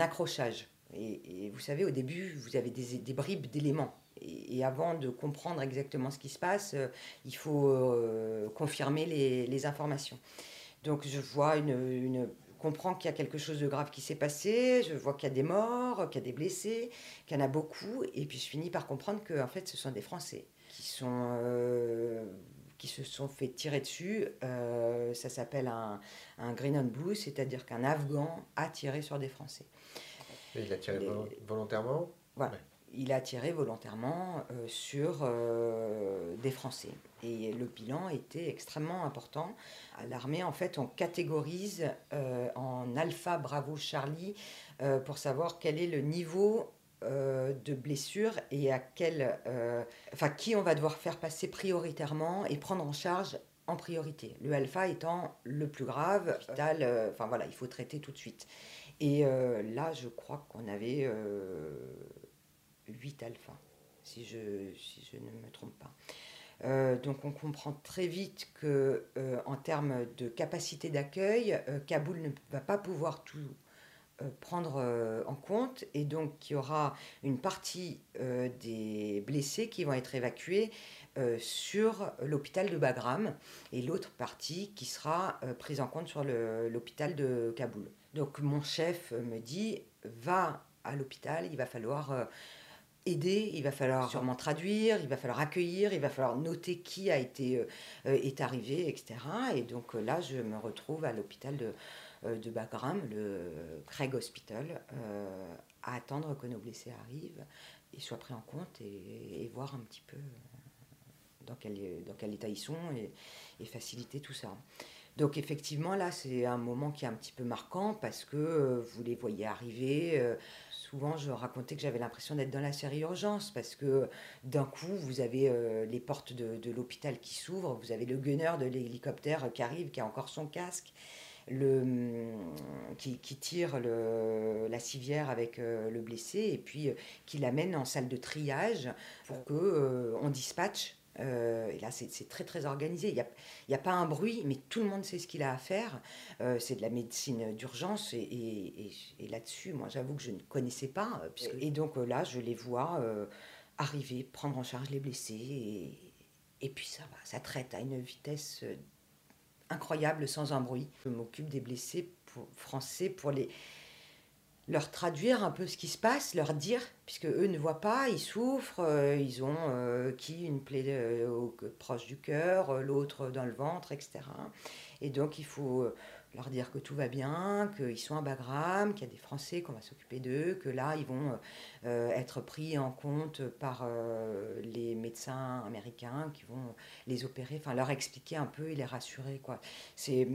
[SPEAKER 2] accrochage. Et, vous savez, au début, vous avez des, des bribes d'éléments. Et, avant de comprendre exactement ce qui se passe, euh, il faut euh, confirmer les, les informations. Donc je vois une, une comprends qu'il y a quelque chose de grave qui s'est passé, je vois qu'il y a des morts, qu'il y a des blessés, qu'il y en a beaucoup, et puis je finis par comprendre que en fait ce sont des Français qui sont euh, qui se sont fait tirer dessus. Euh, ça s'appelle un, un green on blue, c'est-à-dire qu'un Afghan a tiré sur des Français.
[SPEAKER 1] Et il a tiré
[SPEAKER 2] Les-
[SPEAKER 1] volontairement?
[SPEAKER 2] Voilà.
[SPEAKER 1] Ouais.
[SPEAKER 2] Il a tiré volontairement euh, sur euh, des Français. Et le bilan était extrêmement important. À l'armée, en fait, on catégorise euh, en alpha, bravo, Charlie pour savoir quel est le niveau de blessure et à quel, qui on va devoir faire passer prioritairement et prendre en charge en priorité. Le alpha étant le plus grave, enfin voilà, il faut traiter tout de suite. Et là, je crois qu'on avait 8 alphas, si je, si je ne me trompe pas. Euh, donc on comprend très vite que euh, en termes de capacité d'accueil, euh, Kaboul ne va pas pouvoir tout prendre en compte et donc qu'il y aura une partie des blessés qui vont être évacués sur l'hôpital de Bagram et l'autre partie qui sera prise en compte sur l'hôpital de Kaboul. Donc mon chef me dit va à l'hôpital, il va falloir aider, il va falloir sûrement traduire, il va falloir accueillir, il va falloir noter qui a été euh, euh, est arrivé, etc. Et donc euh, là, je me retrouve à l'hôpital de, de Bagram, le Craig Hospital, euh, à attendre que nos blessés arrivent et soient pris en compte et, et voir un petit peu dans quel, dans quel état ils sont et, et faciliter tout ça. Donc effectivement, là, c'est un moment qui est un petit peu marquant parce que euh, vous les voyez arriver. euh, souvent, je racontais que j'avais l'impression d'être dans la série Urgence parce que d'un coup, vous avez euh, les portes de, l'hôpital qui s'ouvrent, vous avez le gunner de l'hélicoptère qui arrive, qui a encore son casque, le, hum, qui, tire la civière avec euh, le blessé et puis euh, qui l'amène en salle de triage pour que on dispatche. Euh, et là, c'est très très organisé. Il n'y a, pas un bruit, mais tout le monde sait ce qu'il a à faire. Euh, c'est de la médecine d'urgence et, et- et- et là-dessus, moi, j'avoue que je ne connaissais pas. euh, puisque- et donc là, je les vois euh, arriver, prendre en charge les blessés et, et puis ça va, ça traite à une vitesse incroyable sans un bruit. Je m'occupe des blessés pour- français pour les leur traduire un peu ce qui se passe, leur dire, puisque eux ne voient pas, ils souffrent, euh, ils ont euh, qui une plaie euh, au- proche du cœur, l'autre dans le ventre, etc. Et donc il faut leur dire que tout va bien, qu'ils sont à Bagram, qu'il y a des Français, qu'on va s'occuper d'eux, que là ils vont être pris en compte par les médecins américains qui vont les opérer, enfin leur expliquer un peu et les rassurer. Quoi. C'est,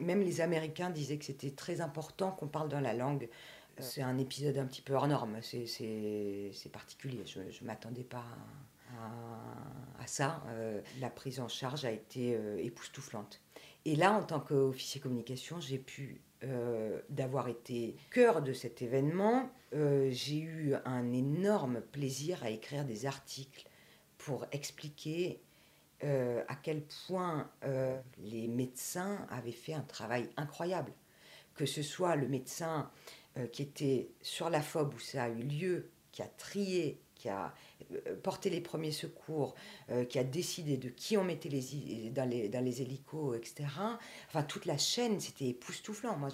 [SPEAKER 2] même les Américains disaient que c'était très important qu'on parle dans la langue c'est un épisode un petit peu hors norme, c'est- particulier, je ne m'attendais pas à, ça. Euh, la prise en charge a été euh, époustouflante. Et là, en tant qu'officier communication, j'ai pu, euh, d'avoir été cœur de cet événement, euh, j'ai eu un énorme plaisir à écrire des articles pour expliquer euh, à quel point euh, les médecins avaient fait un travail incroyable. Que ce soit le médecin euh, qui était sur la FOB où ça a eu lieu, qui a trié, qui a euh, porté les premiers secours, euh, qui a décidé de qui on mettait les, dans, les, dans les hélicos, etc. Enfin, toute la chaîne, c'était époustouflant. Moi,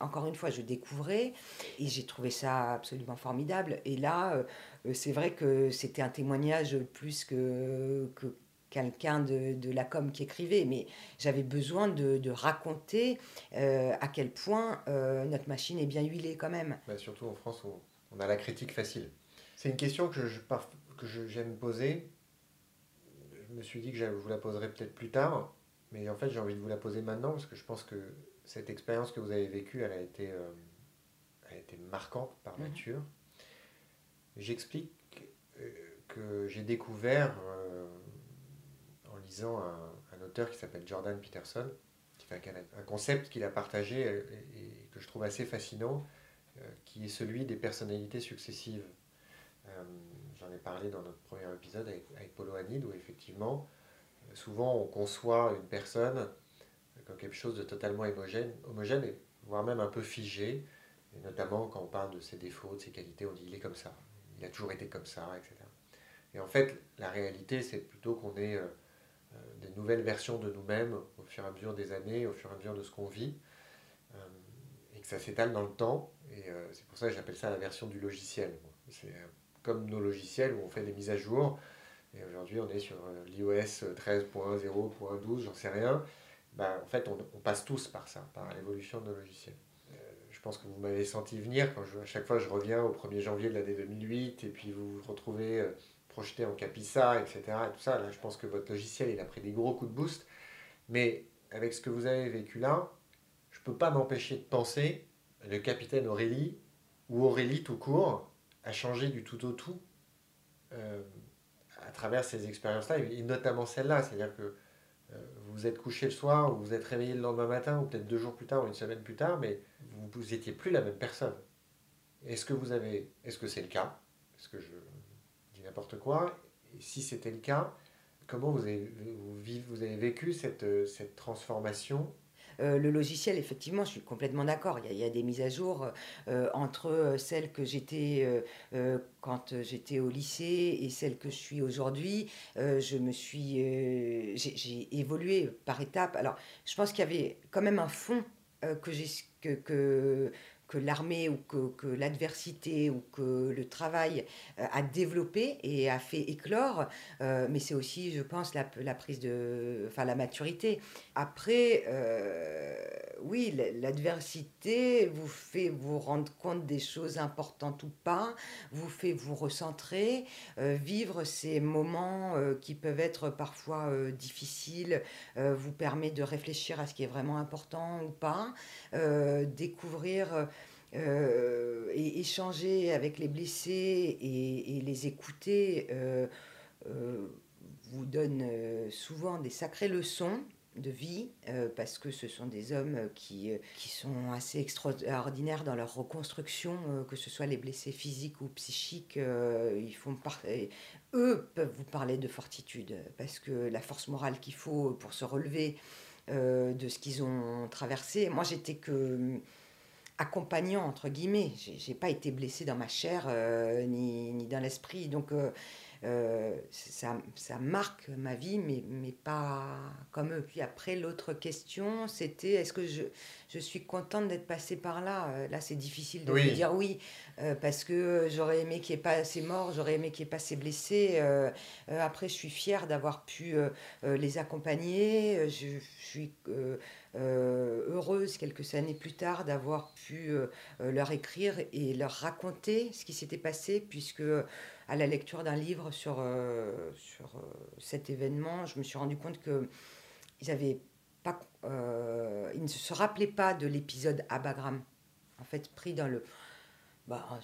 [SPEAKER 2] encore une fois, je découvrais et j'ai trouvé ça absolument formidable. Et là, c'est vrai que c'était un témoignage plus que, que quelqu'un de, de la com qui écrivait, mais j'avais besoin de, de raconter euh, à quel point euh, notre machine est bien huilée quand même.
[SPEAKER 1] Bah, surtout en France, on a la critique facile. C'est une question que je, par- que je- j'aime poser. Je me suis dit que je vous la poserai peut-être plus tard, mais en fait j'ai envie de vous la poser maintenant parce que je pense que cette expérience que vous avez vécue, elle a été, euh, elle a été marquante par
[SPEAKER 2] Mhm.
[SPEAKER 1] nature. J'explique que j'ai découvert euh, en lisant un, un auteur qui s'appelle Jordan Peterson, un concept qu'il a partagé et, que je trouve assez fascinant, qui est celui des personnalités successives. J'en ai parlé dans notre premier épisode avec, avec Polo Hanid, où effectivement, souvent on conçoit une personne comme quelque chose de totalement homogène, voire même un peu figé, et notamment quand on parle de ses défauts, de ses qualités, on dit il est comme ça, il a toujours été comme ça, etc. Et en fait, la réalité, c'est plutôt qu'on euh, euh, des nouvelles versions de nous-mêmes au fur et à mesure des années, au fur et à mesure de ce qu'on vit, euh, et que ça s'étale dans le temps. Et c'est pour ça que j'appelle ça la version du logiciel. C'est comme nos logiciels où on fait des mises à jour. Et aujourd'hui, on est sur l'iOS 13.0.12, j'en sais rien. Ben, en fait, on, passe tous par ça, par l'évolution de nos logiciels. je pense que vous m'avez senti venir quand à chaque fois je reviens au 1er janvier de l'année 2008 et puis vous vous retrouvez projeté en Capissa, etc. Et tout ça, là, je pense que votre logiciel, il a pris des gros coups de boost. Mais avec ce que vous avez vécu là, je ne peux pas m'empêcher de penser le capitaine Aurélie, ou Aurélie tout court, a changé du tout au tout euh, à travers ces expériences-là, et notamment celle-là. C'est-à-dire que euh, vous êtes couché le soir, ou vous êtes réveillé le lendemain matin, ou peut-être deux jours plus tard, ou une semaine plus tard, mais vous n'étiez plus la même personne. Est-ce que vous avez, est-ce que c'est le cas? Est-ce que je n'importe quoi. Si c'était le cas, comment vous avez, vécu cette, cette transformation?
[SPEAKER 2] Euh, le logiciel, effectivement, je suis complètement d'accord. Il, y, a des mises à jour euh, entre celles que j'étais euh, quand j'étais au lycée et celles que je suis aujourd'hui. je me suis, j'ai évolué par étapes. Alors, je pense qu'il y avait quand même un fond que que, que l'armée ou que, l'adversité ou que le travail euh, a développé et a fait éclore, euh, mais c'est aussi, je pense, la, prise de, enfin, la maturité. Après, euh, oui, l'adversité vous fait vous rendre compte des choses importantes ou pas, vous fait vous recentrer, vivre ces moments qui peuvent être parfois difficiles, vous permet de réfléchir à ce qui est vraiment important ou pas, découvrir et échanger avec les blessés et, les écouter euh, euh, vous donne souvent des sacrées leçons de vie, parce que ce sont des hommes qui, qui sont assez extraordinaires dans leur reconstruction, que ce soit les blessés physiques ou psychiques, ils font eux peuvent vous parler de fortitude, parce que la force morale qu'il faut pour se relever de ce qu'ils ont traversé, moi j'étais que accompagnant, entre guillemets. J'ai pas été blessée dans ma chair euh, ni, ni, dans l'esprit. Donc, euh, euh, ça, ça, marque ma vie, mais, mais pas comme eux. Puis après, l'autre question, c'était est-ce que je, je, suis contente d'être passée par là? Là, c'est difficile de me dire oui, parce que j'aurais aimé qu'il n'y ait pas assez mort, j'aurais aimé qu'il n'y ait pas assez blessés. après, je suis fière d'avoir pu les accompagner. Je, je suis heureuse quelques années plus tard d'avoir pu euh, leur écrire et leur raconter ce qui s'était passé, puisque à la lecture d'un livre sur, euh, sur cet événement, je me suis rendu compte que ils avaient pas, ils ne se rappelaient pas de l'épisode Abagram, en fait pris dans le bah,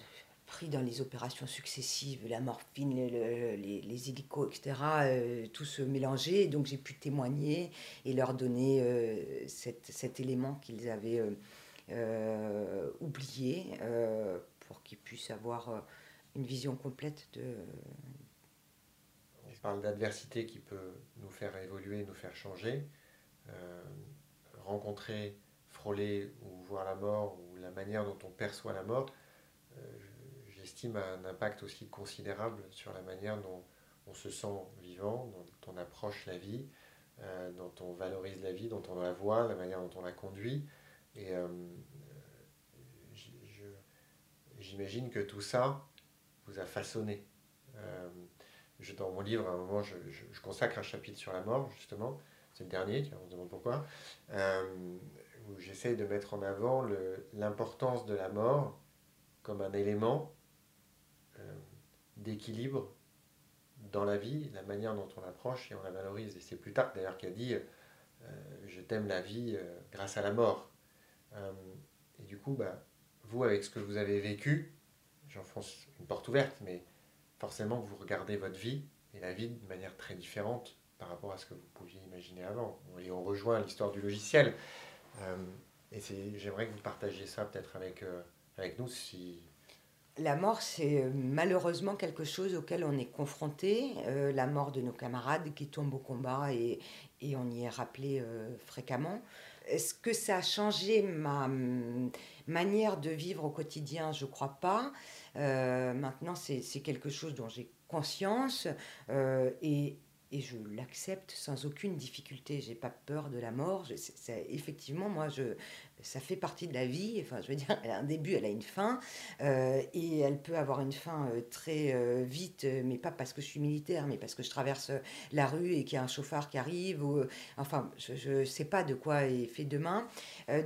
[SPEAKER 2] pris dans les opérations successives, la morphine, les, les, hélicos, etc., euh, tout se mélanger. Donc j'ai pu témoigner et leur donner euh, cet élément qu'ils avaient euh, oublié pour qu'ils puissent avoir une vision complète de...
[SPEAKER 1] On parle d'adversité qui peut nous faire évoluer, nous faire changer. rencontrer, frôler ou voir la mort ou la manière dont on perçoit la mort, j'estime, a un impact aussi considérable sur la manière dont on se sent vivant, dont on approche la vie, euh, dont on valorise la vie, dont on la voit, la manière dont on la conduit. Et euh, j'imagine que tout ça vous a façonné. Euh, dans mon livre, à un moment, je, consacre un chapitre sur la mort, justement. C'est le dernier, on se demande pourquoi. où j'essaie de mettre en avant l'importance de la mort comme un élément euh, d'équilibre dans la vie, la manière dont on l'approche et on la valorise. Et c'est Plutarque d'ailleurs qui a dit euh, Je t'aime la vie euh, grâce à la mort. et du coup, bah, vous, avec ce que vous avez vécu, j'enfonce une porte ouverte, mais forcément, vous regardez votre vie et la vie de manière très différente par rapport à ce que vous pouviez imaginer avant. Et on rejoint l'histoire du logiciel. et j'aimerais que vous partagiez ça peut-être avec, avec nous si
[SPEAKER 2] la mort, c'est euh, malheureusement quelque chose auquel on est confronté. Euh, la mort de nos camarades qui tombent au combat et, on y est rappelé euh, fréquemment. Est-ce que ça a changé ma hum, manière de vivre au quotidien? Je ne crois pas. maintenant, c'est quelque chose dont j'ai conscience et, je l'accepte sans aucune difficulté. J'ai pas peur de la mort. effectivement, moi, je, ça fait partie de la vie. Enfin, je veux dire, elle a un début, elle a une fin, euh, et elle peut avoir une fin euh, très euh, vite, mais pas parce que je suis militaire, mais parce que je traverse la rue et qu'il y a un chauffard qui arrive. Enfin, je ne sais pas de quoi est fait demain.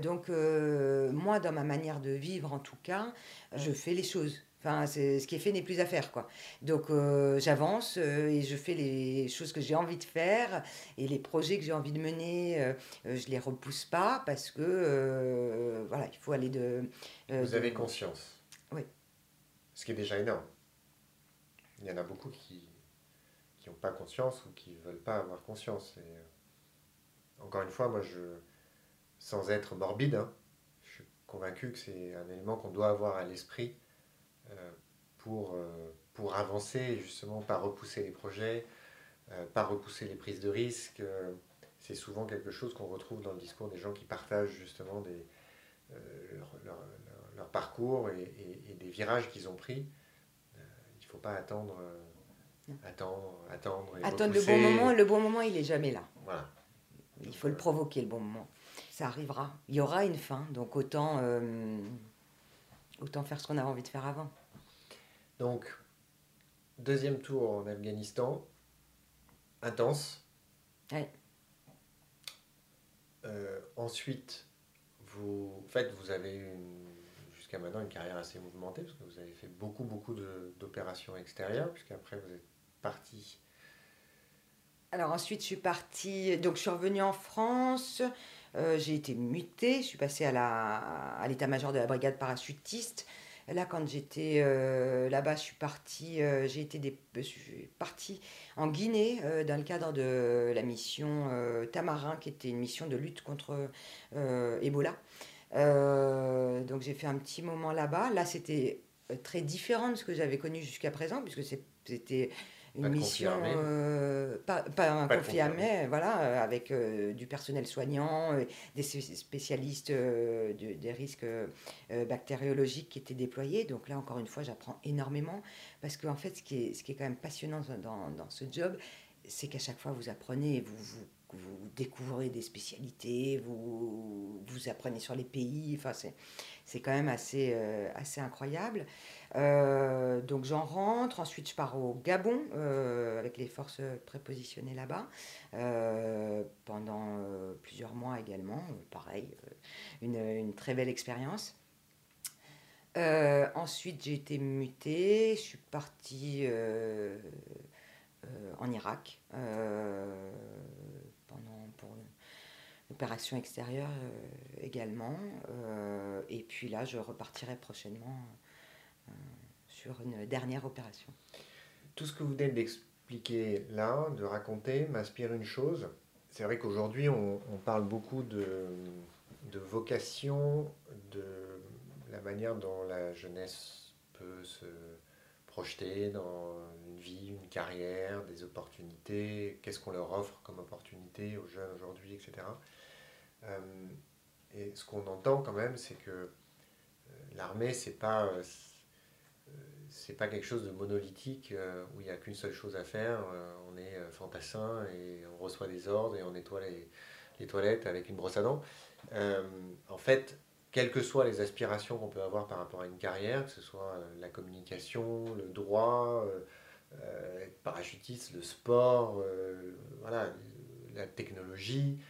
[SPEAKER 2] donc, moi, dans ma manière de vivre, en tout cas, je fais les choses. Enfin, ce qui est fait n'est plus à faire, quoi. Donc, euh, j'avance euh, et je fais les choses que j'ai envie de faire et les projets que j'ai envie de mener, euh, je les repousse pas parce que, voilà, il faut aller de...
[SPEAKER 1] Vous avez conscience.
[SPEAKER 2] Oui.
[SPEAKER 1] Ce qui est déjà énorme. Il y en a beaucoup qui n'ont pas conscience ou qui ne veulent pas avoir conscience. Et, encore une fois, moi, je, sans être morbide, hein, je suis convaincu que c'est un élément qu'on doit avoir à l'esprit euh, pour, euh, pour avancer justement pas repousser les projets, euh, pas repousser les prises de risques. c'est souvent quelque chose qu'on retrouve dans le discours des gens qui partagent justement des, leur, leur, parcours et, des virages qu'ils ont pris. il ne faut pas attendre, attendre, attendre.
[SPEAKER 2] Et attendre le bon moment. Le bon moment, il n'est jamais là. Voilà. Il faut le provoquer, le bon moment. Ça arrivera. Il y aura une fin. Donc autant autant faire ce qu'on avait envie de faire avant.
[SPEAKER 1] Donc, deuxième tour en Afghanistan, intense. Euh, ensuite, vous, en fait, vous avez jusqu'à maintenant une carrière assez mouvementée parce que vous avez fait beaucoup, beaucoup d'opérations extérieures, puisqu'après vous êtes parti.
[SPEAKER 2] Alors ensuite, je suis partie, donc je suis revenue en France. Euh, j'ai été mutée, je suis passée à l'état-major de la brigade parachutiste. Là, quand j'étais euh, là-bas, je suis partie, euh, j'ai été des, partie en Guinée dans le cadre de la mission Tamarin, qui était une mission de lutte contre Ebola. donc j'ai fait un petit moment là-bas. Là, c'était très différent de ce que j'avais connu jusqu'à présent, puisque c'était une mission euh, pas, pas, un conflit voilà, euh, avec euh, du personnel soignant, des spécialistes des risques bactériologiques qui étaient déployés. Donc là, encore une fois, j'apprends énormément parce qu'en fait, ce qui, est, ce qui est quand même passionnant dans, dans ce job, c'est qu'à chaque fois, vous apprenez, vous, vous vous découvrez des spécialités, vous, vous apprenez sur les pays, enfin c'est quand même assez, euh, assez incroyable. Euh, donc j'en rentre, ensuite je pars au Gabon euh, avec les forces prépositionnées là-bas pendant plusieurs mois également, pareil, une, une, très belle expérience. ensuite j'ai été mutée, je suis partie en Irak l'opération extérieure euh, également. Euh, et puis là, je repartirai prochainement euh, sur une dernière opération.
[SPEAKER 1] Tout ce que vous venez d'expliquer là, de raconter, m'inspire une chose. C'est vrai qu'aujourd'hui, on, parle beaucoup de, de vocation, de la manière dont la jeunesse peut se projeter dans une vie, une carrière, des opportunités, qu'est-ce qu'on leur offre comme opportunité aux jeunes aujourd'hui, etc. Euh, et ce qu'on entend quand même, c'est que euh, l'armée, c'est pas euh, c'est pas quelque chose de monolithique où il n'y a qu'une seule chose à faire. on est fantassin et on reçoit des ordres et on nettoie les, toilettes avec une brosse à dents. en fait, quelles que soient les aspirations qu'on peut avoir par rapport à une carrière, que ce soit la communication, le droit, être parachutiste, le sport, voilà, la technologie.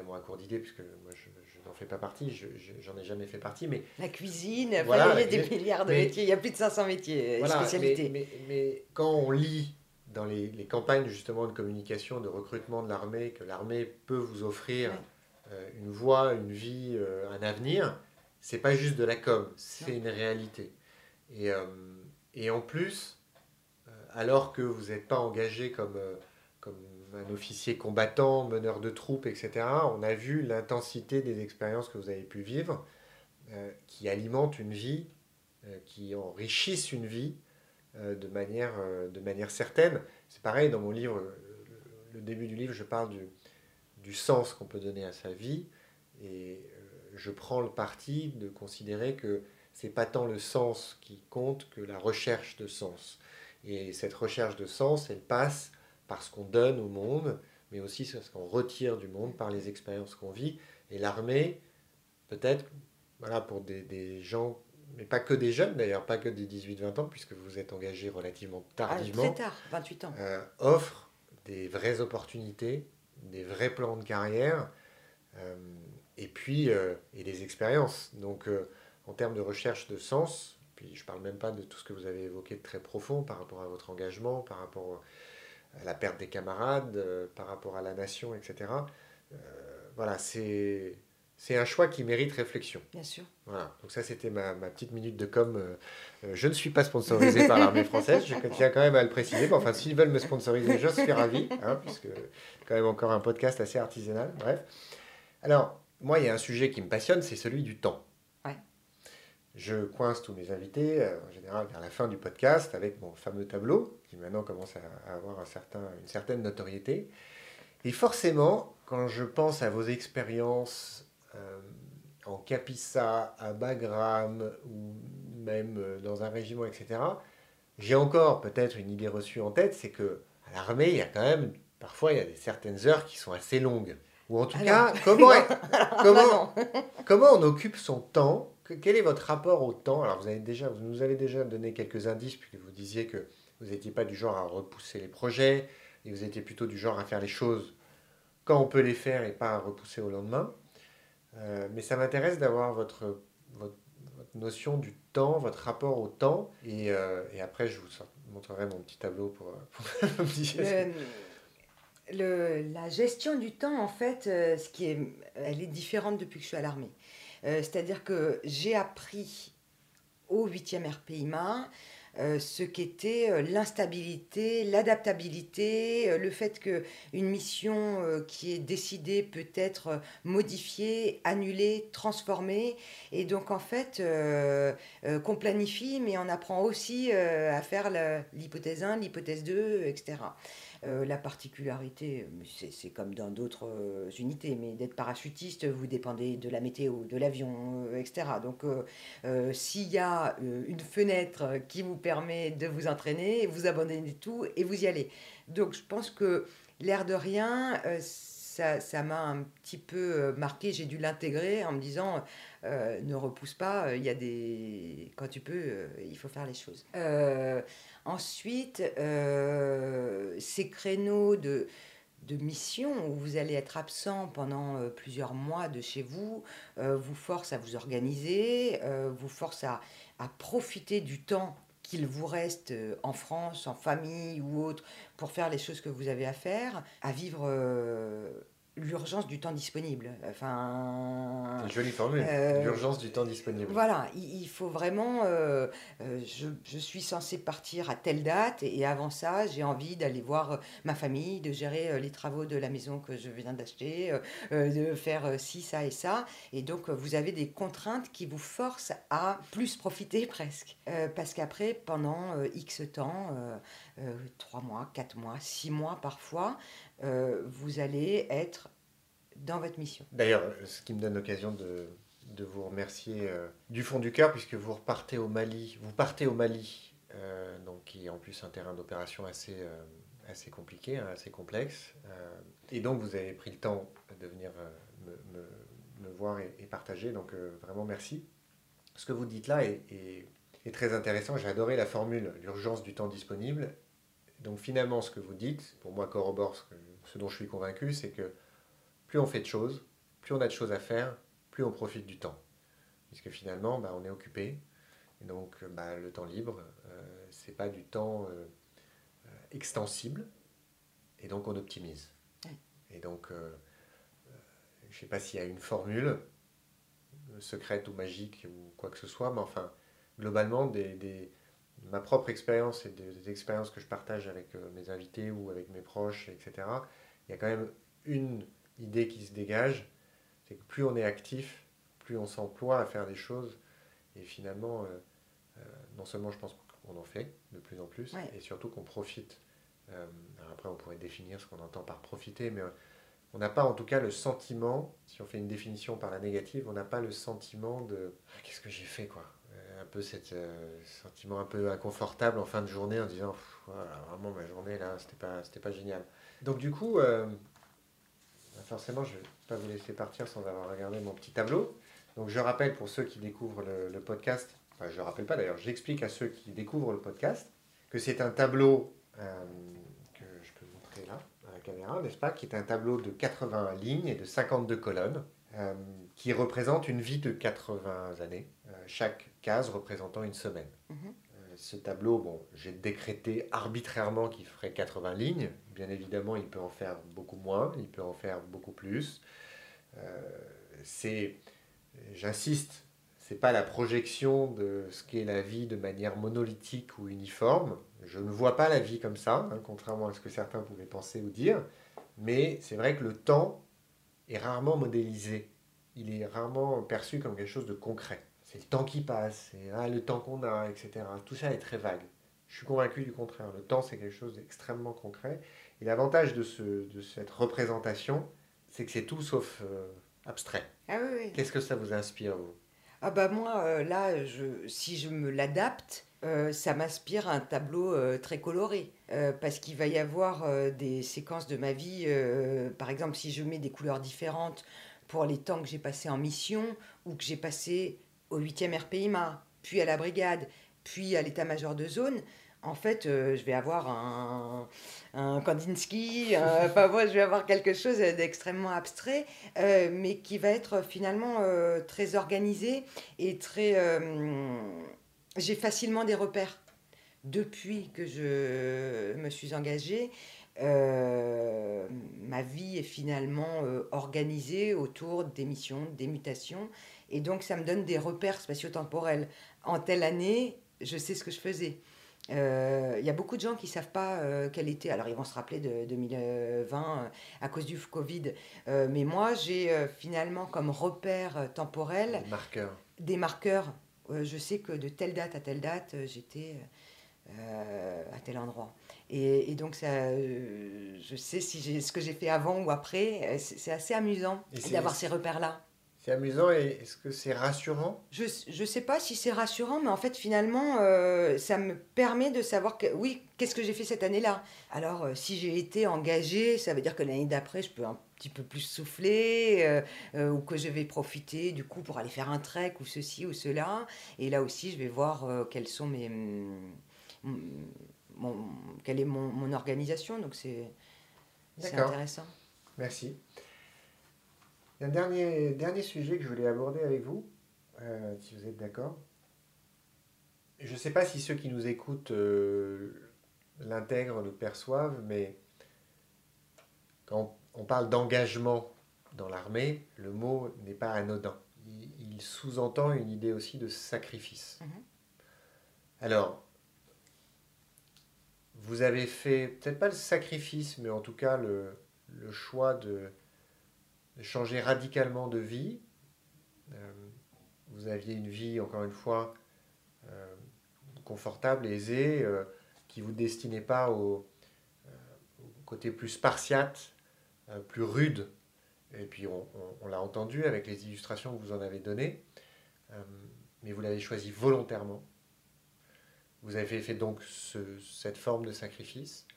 [SPEAKER 1] Évidemment à court d'idées, puisque moi je, n'en fais pas partie, je, j'en ai jamais fait partie. Mais
[SPEAKER 2] la cuisine, voilà, il y a des milliards de métiers, il y a plus de 500 métiers, spécialités.
[SPEAKER 1] Mais, mais, quand on lit dans les, les, campagnes justement de communication, de recrutement de l'armée, que l'armée peut vous offrir. Euh, une voie, une vie, euh, un avenir, c'est pas juste de la com, c'est une réalité. Et, euh, et en plus, alors que vous n'êtes pas engagé comme, comme un officier combattant, meneur de troupes, etc., on a vu l'intensité des expériences que vous avez pu vivre, qui alimentent une vie, qui enrichissent une vie de, manière, de manière certaine. C'est pareil dans mon livre, le début du livre, je parle du, du sens qu'on peut donner à sa vie. Et euh, je prends le parti de considérer que c'est pas tant le sens qui compte que la recherche de sens. Et cette recherche de sens, elle passe par ce qu'on donne au monde, mais aussi ce qu'on retire du monde par les expériences qu'on vit. Et l'armée, peut-être, voilà, pour des, gens, mais pas que des jeunes d'ailleurs, pas que des 18-20 ans, puisque vous êtes engagé relativement ah, tardivement.
[SPEAKER 2] très tard, 28 ans.
[SPEAKER 1] Euh, offre des vraies opportunités des vrais plans de carrière euh, et puis euh, et des expériences. Donc en termes de recherche de sens, puis je ne parle même pas de tout ce que vous avez évoqué de très profond par rapport à votre engagement, par rapport à la perte des camarades, par rapport à la nation, etc. voilà, c'est c'est un choix qui mérite réflexion.
[SPEAKER 2] Bien sûr.
[SPEAKER 1] Voilà, donc ça c'était ma, ma, petite minute de com. Euh, euh, je ne suis pas sponsorisé par l'armée française, je tiens quand même à le préciser. Enfin, s'ils veulent me sponsoriser, je suis ravi, hein, puisque quand même encore un podcast assez artisanal. Bref. Alors, moi, il y a un sujet qui me passionne, c'est celui du temps. Je coince tous mes invités, euh, en général vers la fin du podcast, avec mon fameux tableau, qui maintenant commence à, avoir un certain, une certaine notoriété. Et forcément, quand je pense à vos expériences euh, en Capissa, à Bagram, ou même euh, dans un régiment, etc., j'ai encore peut-être une idée reçue en tête, c'est que à l'armée, il y a quand même, parfois, il y a des, certaines heures qui sont assez longues. Ou en tout cas, comment, *laughs* comment, *laughs* comment on occupe son temps Quel est votre rapport au temps? Alors, vous, avez déjà, vous nous avez déjà donné quelques indices, puisque vous disiez que vous n'étiez pas du genre à repousser les projets, et vous étiez plutôt du genre à faire les choses quand on peut les faire et pas à repousser au lendemain. Euh, mais ça m'intéresse d'avoir votre, votre, notion du temps, votre rapport au temps. Et, euh, et après, je vous montrerai mon petit tableau pour, *laughs* pour
[SPEAKER 2] le, la gestion du temps, en fait, euh, ce qui est, elle est différente depuis que je suis à l'armée. C'est-à-dire que j'ai appris au 8e RPIMA euh, ce qu'était euh, l'instabilité, l'adaptabilité, euh, le fait qu'une mission qui est décidée peut être modifiée, annulée, transformée. Et donc en fait, qu'on planifie, mais on apprend aussi à faire l'hypothèse 1, l'hypothèse 2, etc. Euh, la particularité, c'est comme dans d'autres euh, unités, mais d'être parachutiste, vous dépendez de la météo, de l'avion, euh, etc. Donc, s'il y a une fenêtre qui vous permet de vous entraîner, vous abandonnez tout et vous y allez. Donc, je pense que l'air de rien, ça m'a un petit peu marqué. J'ai dû l'intégrer en me disant ne repousse pas. Il y a des quand tu peux, il faut faire les choses. Ensuite, euh, ces créneaux de, de mission où vous allez être absent pendant euh, plusieurs mois de chez vous euh, vous forcent à vous organiser, vous forcent à, à, profiter du temps qu'il vous reste en France, en famille ou autre, pour faire les choses que vous avez à faire, à vivre l'urgence du temps disponible. Enfin,
[SPEAKER 1] Une jolie formule, euh, l'urgence du temps disponible.
[SPEAKER 2] Voilà, il, faut vraiment. Euh, euh, je, je, suis censée partir à telle date et, avant ça, j'ai envie d'aller voir ma famille, de gérer les travaux de la maison que je viens d'acheter, de faire ci, ça et ça. Et donc, vous avez des contraintes qui vous forcent à plus profiter *laughs* presque. parce qu'après, pendant X temps, trois mois, quatre mois, six mois parfois, euh, vous allez être dans votre mission.
[SPEAKER 1] D'ailleurs, ce qui me donne l'occasion de, vous remercier euh, du fond du cœur, puisque vous repartez au Mali, vous partez au Mali, euh, donc qui est en plus un terrain d'opération assez, assez compliqué, hein, assez complexe. et donc, vous avez pris le temps de venir me, voir et, partager, donc vraiment merci. Ce que vous dites là est, est très intéressant. J'ai adoré la formule, l'urgence du temps disponible. Donc finalement, ce que vous dites, pour moi, corrobore ce que ce dont je suis convaincu, c'est que plus on fait de choses, plus on a de choses à faire, plus on profite du temps. Puisque finalement, bah, on est occupé. Et donc, bah, le temps libre, euh, c'est pas du temps euh, euh, extensible. Et donc, on optimise. Et donc, euh, je ne sais pas s'il y a une formule secrète ou magique ou quoi que ce soit, mais enfin, globalement, des, des, ma propre expérience et des, expériences que je partage avec euh, mes invités ou avec mes proches, etc., il y a quand même une idée qui se dégage, c'est que plus on est actif, plus on s'emploie à faire des choses, et finalement, non seulement je pense qu'on en fait de plus en plus, et surtout qu'on profite. après, on pourrait définir ce qu'on entend par profiter, mais on n'a pas en tout cas le sentiment, si on fait une définition par la négative, on n'a pas le sentiment de ah, qu'est-ce que j'ai fait quoi? Euh, peu ce euh, sentiment un peu inconfortable en fin de journée en disant vraiment ma journée là c'était pas c'était pas génial. Donc du coup euh, forcément je vais pas vous laisser partir sans avoir regardé mon petit tableau. Donc je rappelle pour ceux qui découvrent le, podcast, je rappelle pas d'ailleurs, j'explique à ceux qui découvrent le podcast que c'est un tableau que je peux montrer là caméra, n'est-ce pas, qui est un tableau de 80 lignes et de 52 colonnes, euh, qui représente une vie de 80 années, euh, chaque case représentant une semaine. Mhm. Euh, ce tableau, bon, j'ai décrété arbitrairement qu'il ferait 80 lignes. Bien évidemment, il peut en faire beaucoup moins, il peut en faire beaucoup plus. c'est, j'insiste, c'est pas la projection de ce qu'est la vie de manière monolithique ou uniforme. Je ne vois pas la vie comme ça, hein, contrairement à ce que certains pouvaient penser ou dire. Mais c'est vrai que le temps est rarement modélisé. Il est rarement perçu comme quelque chose de concret. C'est le temps qui passe, c'est ah, le temps qu'on a, etc. Tout ça est très vague. Je suis convaincu du contraire. Le temps, c'est quelque chose d'extrêmement concret. Et l'avantage de, ce, de cette représentation, c'est que c'est tout sauf euh, abstrait.
[SPEAKER 2] Ah oui,
[SPEAKER 1] Qu'est-ce que ça vous inspire, vous?
[SPEAKER 2] Ah bah moi, euh, là, je, si je me l'adapte, euh, ça m'inspire un tableau euh, très coloré. parce qu'il va y avoir des séquences de ma vie, par exemple, si je mets des couleurs différentes pour les temps que j'ai passés en mission ou que j'ai passé au 8e RPIMA, puis à la brigade, puis à l'état-major de zone, en fait, euh, je vais avoir un, un Kandinsky, euh, *laughs* enfin, moi, je vais avoir quelque chose d'extrêmement abstrait, euh, mais qui va être finalement très organisé et très. J'ai facilement des repères. Depuis que je me suis engagée, ma vie est finalement organisée autour des missions, des mutations, et donc ça me donne des repères spatio-temporels. En telle année, je sais ce que je faisais. Il euh, y a beaucoup de gens qui ne savent pas euh, quel était. Alors, ils vont se rappeler de 2020 euh, à cause du Covid. mais moi, j'ai finalement comme repère temporel.
[SPEAKER 1] Des marqueurs.
[SPEAKER 2] Des marqueurs. je sais que de telle date à telle date, j'étais à tel endroit. Et, donc, ça, je sais si ce que j'ai fait avant ou après. C'est assez amusant d'avoir ces repères-là.
[SPEAKER 1] C'est amusant et est-ce que c'est rassurant?
[SPEAKER 2] Je ne sais pas si c'est rassurant, mais en fait, finalement, euh, ça me permet de savoir que, oui, qu'est-ce que j'ai fait cette année-là? Alors, euh, si j'ai été engagée, ça veut dire que l'année d'après, je peux un petit peu plus souffler euh, ou que je vais profiter du coup pour aller faire un trek ou ceci ou cela. Et là aussi, je vais voir quelles sont mes. Mon, quelle est mon, mon organisation. Donc, c'est intéressant.
[SPEAKER 1] Merci. Il y a un dernier, dernier sujet que je voulais aborder avec vous, euh, si vous êtes d'accord. Je ne sais pas si ceux qui nous écoutent euh, l'intègrent, le perçoivent, mais quand on parle d'engagement dans l'armée, le mot n'est pas anodin. Il, sous-entend une idée aussi de sacrifice. Mhm. Alors, vous avez fait, peut-être pas le sacrifice, mais en tout cas le choix de changer radicalement de vie. Euh, vous aviez une vie, encore une fois, euh, confortable, aisée, euh, qui ne vous destinait pas au, côté plus spartiate, plus rude. Et puis on, l'a entendu avec les illustrations que vous en avez données, mais vous l'avez choisi volontairement. Vous avez fait donc cette forme de sacrifice.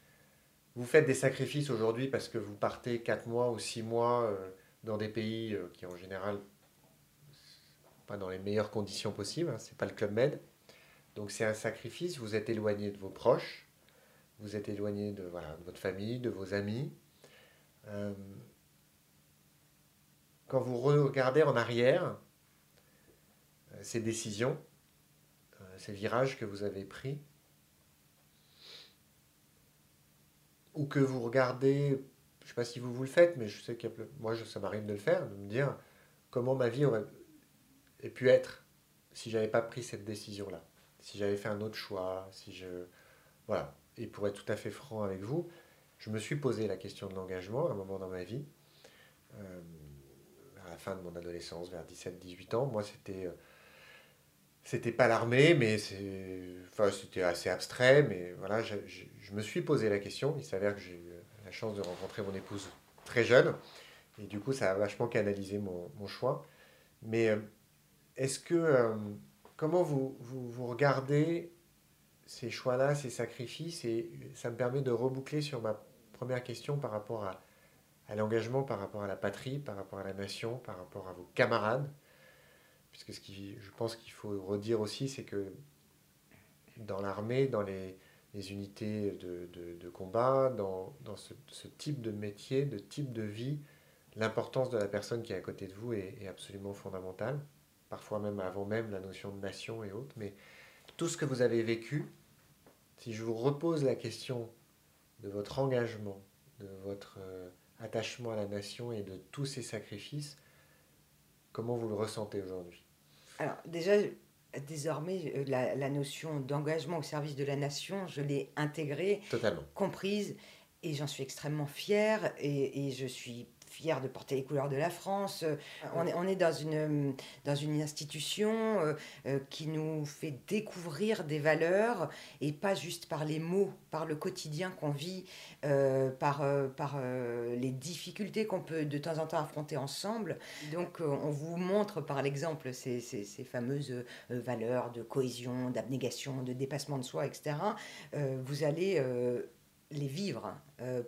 [SPEAKER 1] Vous faites des sacrifices aujourd'hui parce que vous partez 4 mois ou 6 mois dans des pays euh, qui en général pas dans les meilleures conditions possibles, hein, c'est pas le Club Med. Donc c'est un sacrifice, vous êtes éloigné de vos proches, vous êtes éloigné de, voilà, de votre famille, de vos amis. Euh, quand vous regardez en arrière euh, ces décisions, ces virages que vous avez pris, ou que vous regardez sais pas si vous vous le faites, mais je sais que moi, ça m'arrive de le faire, de me dire comment ma vie aurait pu être si j'avais pas pris cette décision-là, si j'avais fait un autre choix, si je... Voilà. Et pour être tout à fait franc avec vous, je me suis posé la question de l'engagement à un moment dans ma vie, euh, à la fin de mon adolescence, vers 17-18 ans. Moi, c'était... Euh, c'était pas l'armée, mais enfin, c'était assez abstrait. Mais voilà, je, je, me suis posé la question. Il s'avère que j'ai eu chance de rencontrer mon épouse très jeune. Et du coup, ça a vachement canalisé mon, choix. Mais euh, est-ce que comment vous, vous, regardez ces choix-là, ces sacrifices, et ça me permet de reboucler sur ma première question par rapport à, l'engagement, par rapport à la patrie, par rapport à la nation, par rapport à vos camarades. Puisque ce qui, je pense qu'il faut redire aussi, c'est que dans l'armée, dans les, unités de, combat, dans, ce, type de métier, de type de vie, l'importance de la personne qui est à côté de vous est absolument fondamentale. Parfois même avant même la notion de nation et autres, mais tout ce que vous avez vécu, si je vous repose la question de votre engagement, de votre euh, attachement à la nation et de tous ces sacrifices, comment vous le ressentez aujourd'hui?
[SPEAKER 2] Alors déjà, désormais, euh, la, notion d'engagement au service de la nation, je l'ai intégrée,
[SPEAKER 1] Totalement.
[SPEAKER 2] comprise, et j'en suis extrêmement fière, et, et je suis fier de porter les couleurs de la France. Euh, on est, dans, une, dans une institution euh, euh, qui nous fait découvrir des valeurs et pas juste par les mots, par le quotidien qu'on vit, par, par les difficultés qu'on peut de temps en temps affronter ensemble. Donc on vous montre par l'exemple ces, ces, ces, fameuses valeurs de cohésion, d'abnégation, de dépassement de soi, etc. vous allez les vivre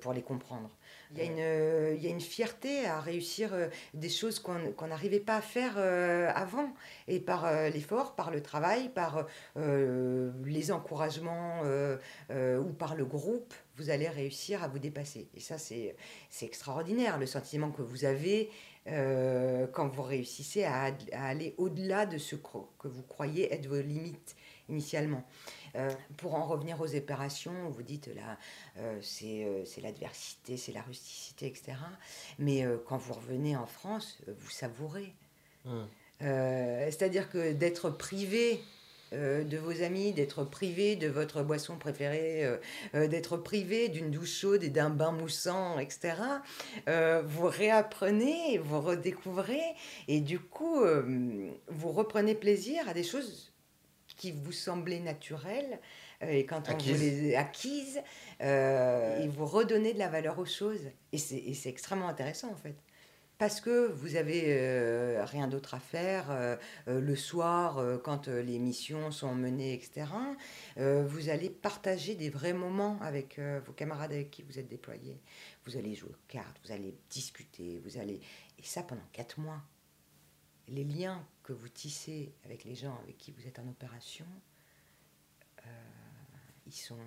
[SPEAKER 2] pour les comprendre. Il y, a une, euh, il y a une fierté à réussir euh, des choses qu'on n'arrivait pas à faire euh, avant. Et par l'effort, par le travail, par les encouragements ou par le groupe, vous allez réussir à vous dépasser. Et ça, c'est extraordinaire, le sentiment que vous avez quand vous réussissez à aller au-delà de ce que vous croyez être vos limites initialement. Euh, pour en revenir aux opérations, vous dites là, euh, euh, c'est l'adversité, c'est la rusticité, etc. Mais quand vous revenez en France, vous savourez. Hum. C'est-à-dire que d'être privé de vos amis, d'être privé de votre boisson préférée, d'être privé d'une douche chaude et d'un bain moussant, etc. vous réapprenez, vous redécouvrez, et du coup, vous reprenez plaisir à des choses qui vous semblaient naturelles, euh, et quand on vous les acquises, euh, et vous redonnez de la valeur aux choses. Et c'est extrêmement intéressant en fait. Parce que vous avez euh, rien d'autre à faire le soir, quand les missions sont menées, etc. vous allez partager des vrais moments avec vos camarades avec qui vous êtes déployés. Vous allez jouer aux cartes, vous allez discuter, vous allez. Et ça pendant quatre mois les liens que vous tissez avec les gens avec qui vous êtes en opération, euh, ils sont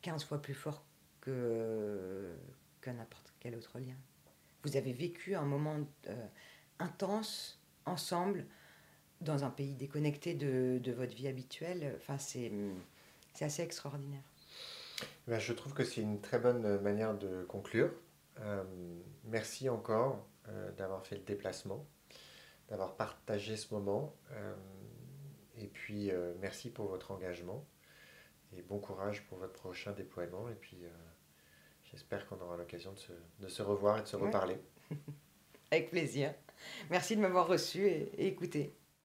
[SPEAKER 2] 15 fois plus forts que, que n'importe quel autre lien. Vous avez vécu un moment euh, intense ensemble dans un pays déconnecté de, de votre vie habituelle. Enfin, c'est, assez extraordinaire.
[SPEAKER 1] Ben, je trouve que c'est une très bonne manière de conclure. Euh, merci encore d'avoir fait le déplacement d'avoir partagé ce moment. Euh, et puis, euh, merci pour votre engagement et bon courage pour votre prochain déploiement. Et puis, euh, j'espère qu'on aura l'occasion de se, de se, revoir et de se reparler. *laughs*
[SPEAKER 2] Avec plaisir. Merci de m'avoir reçu et écouté.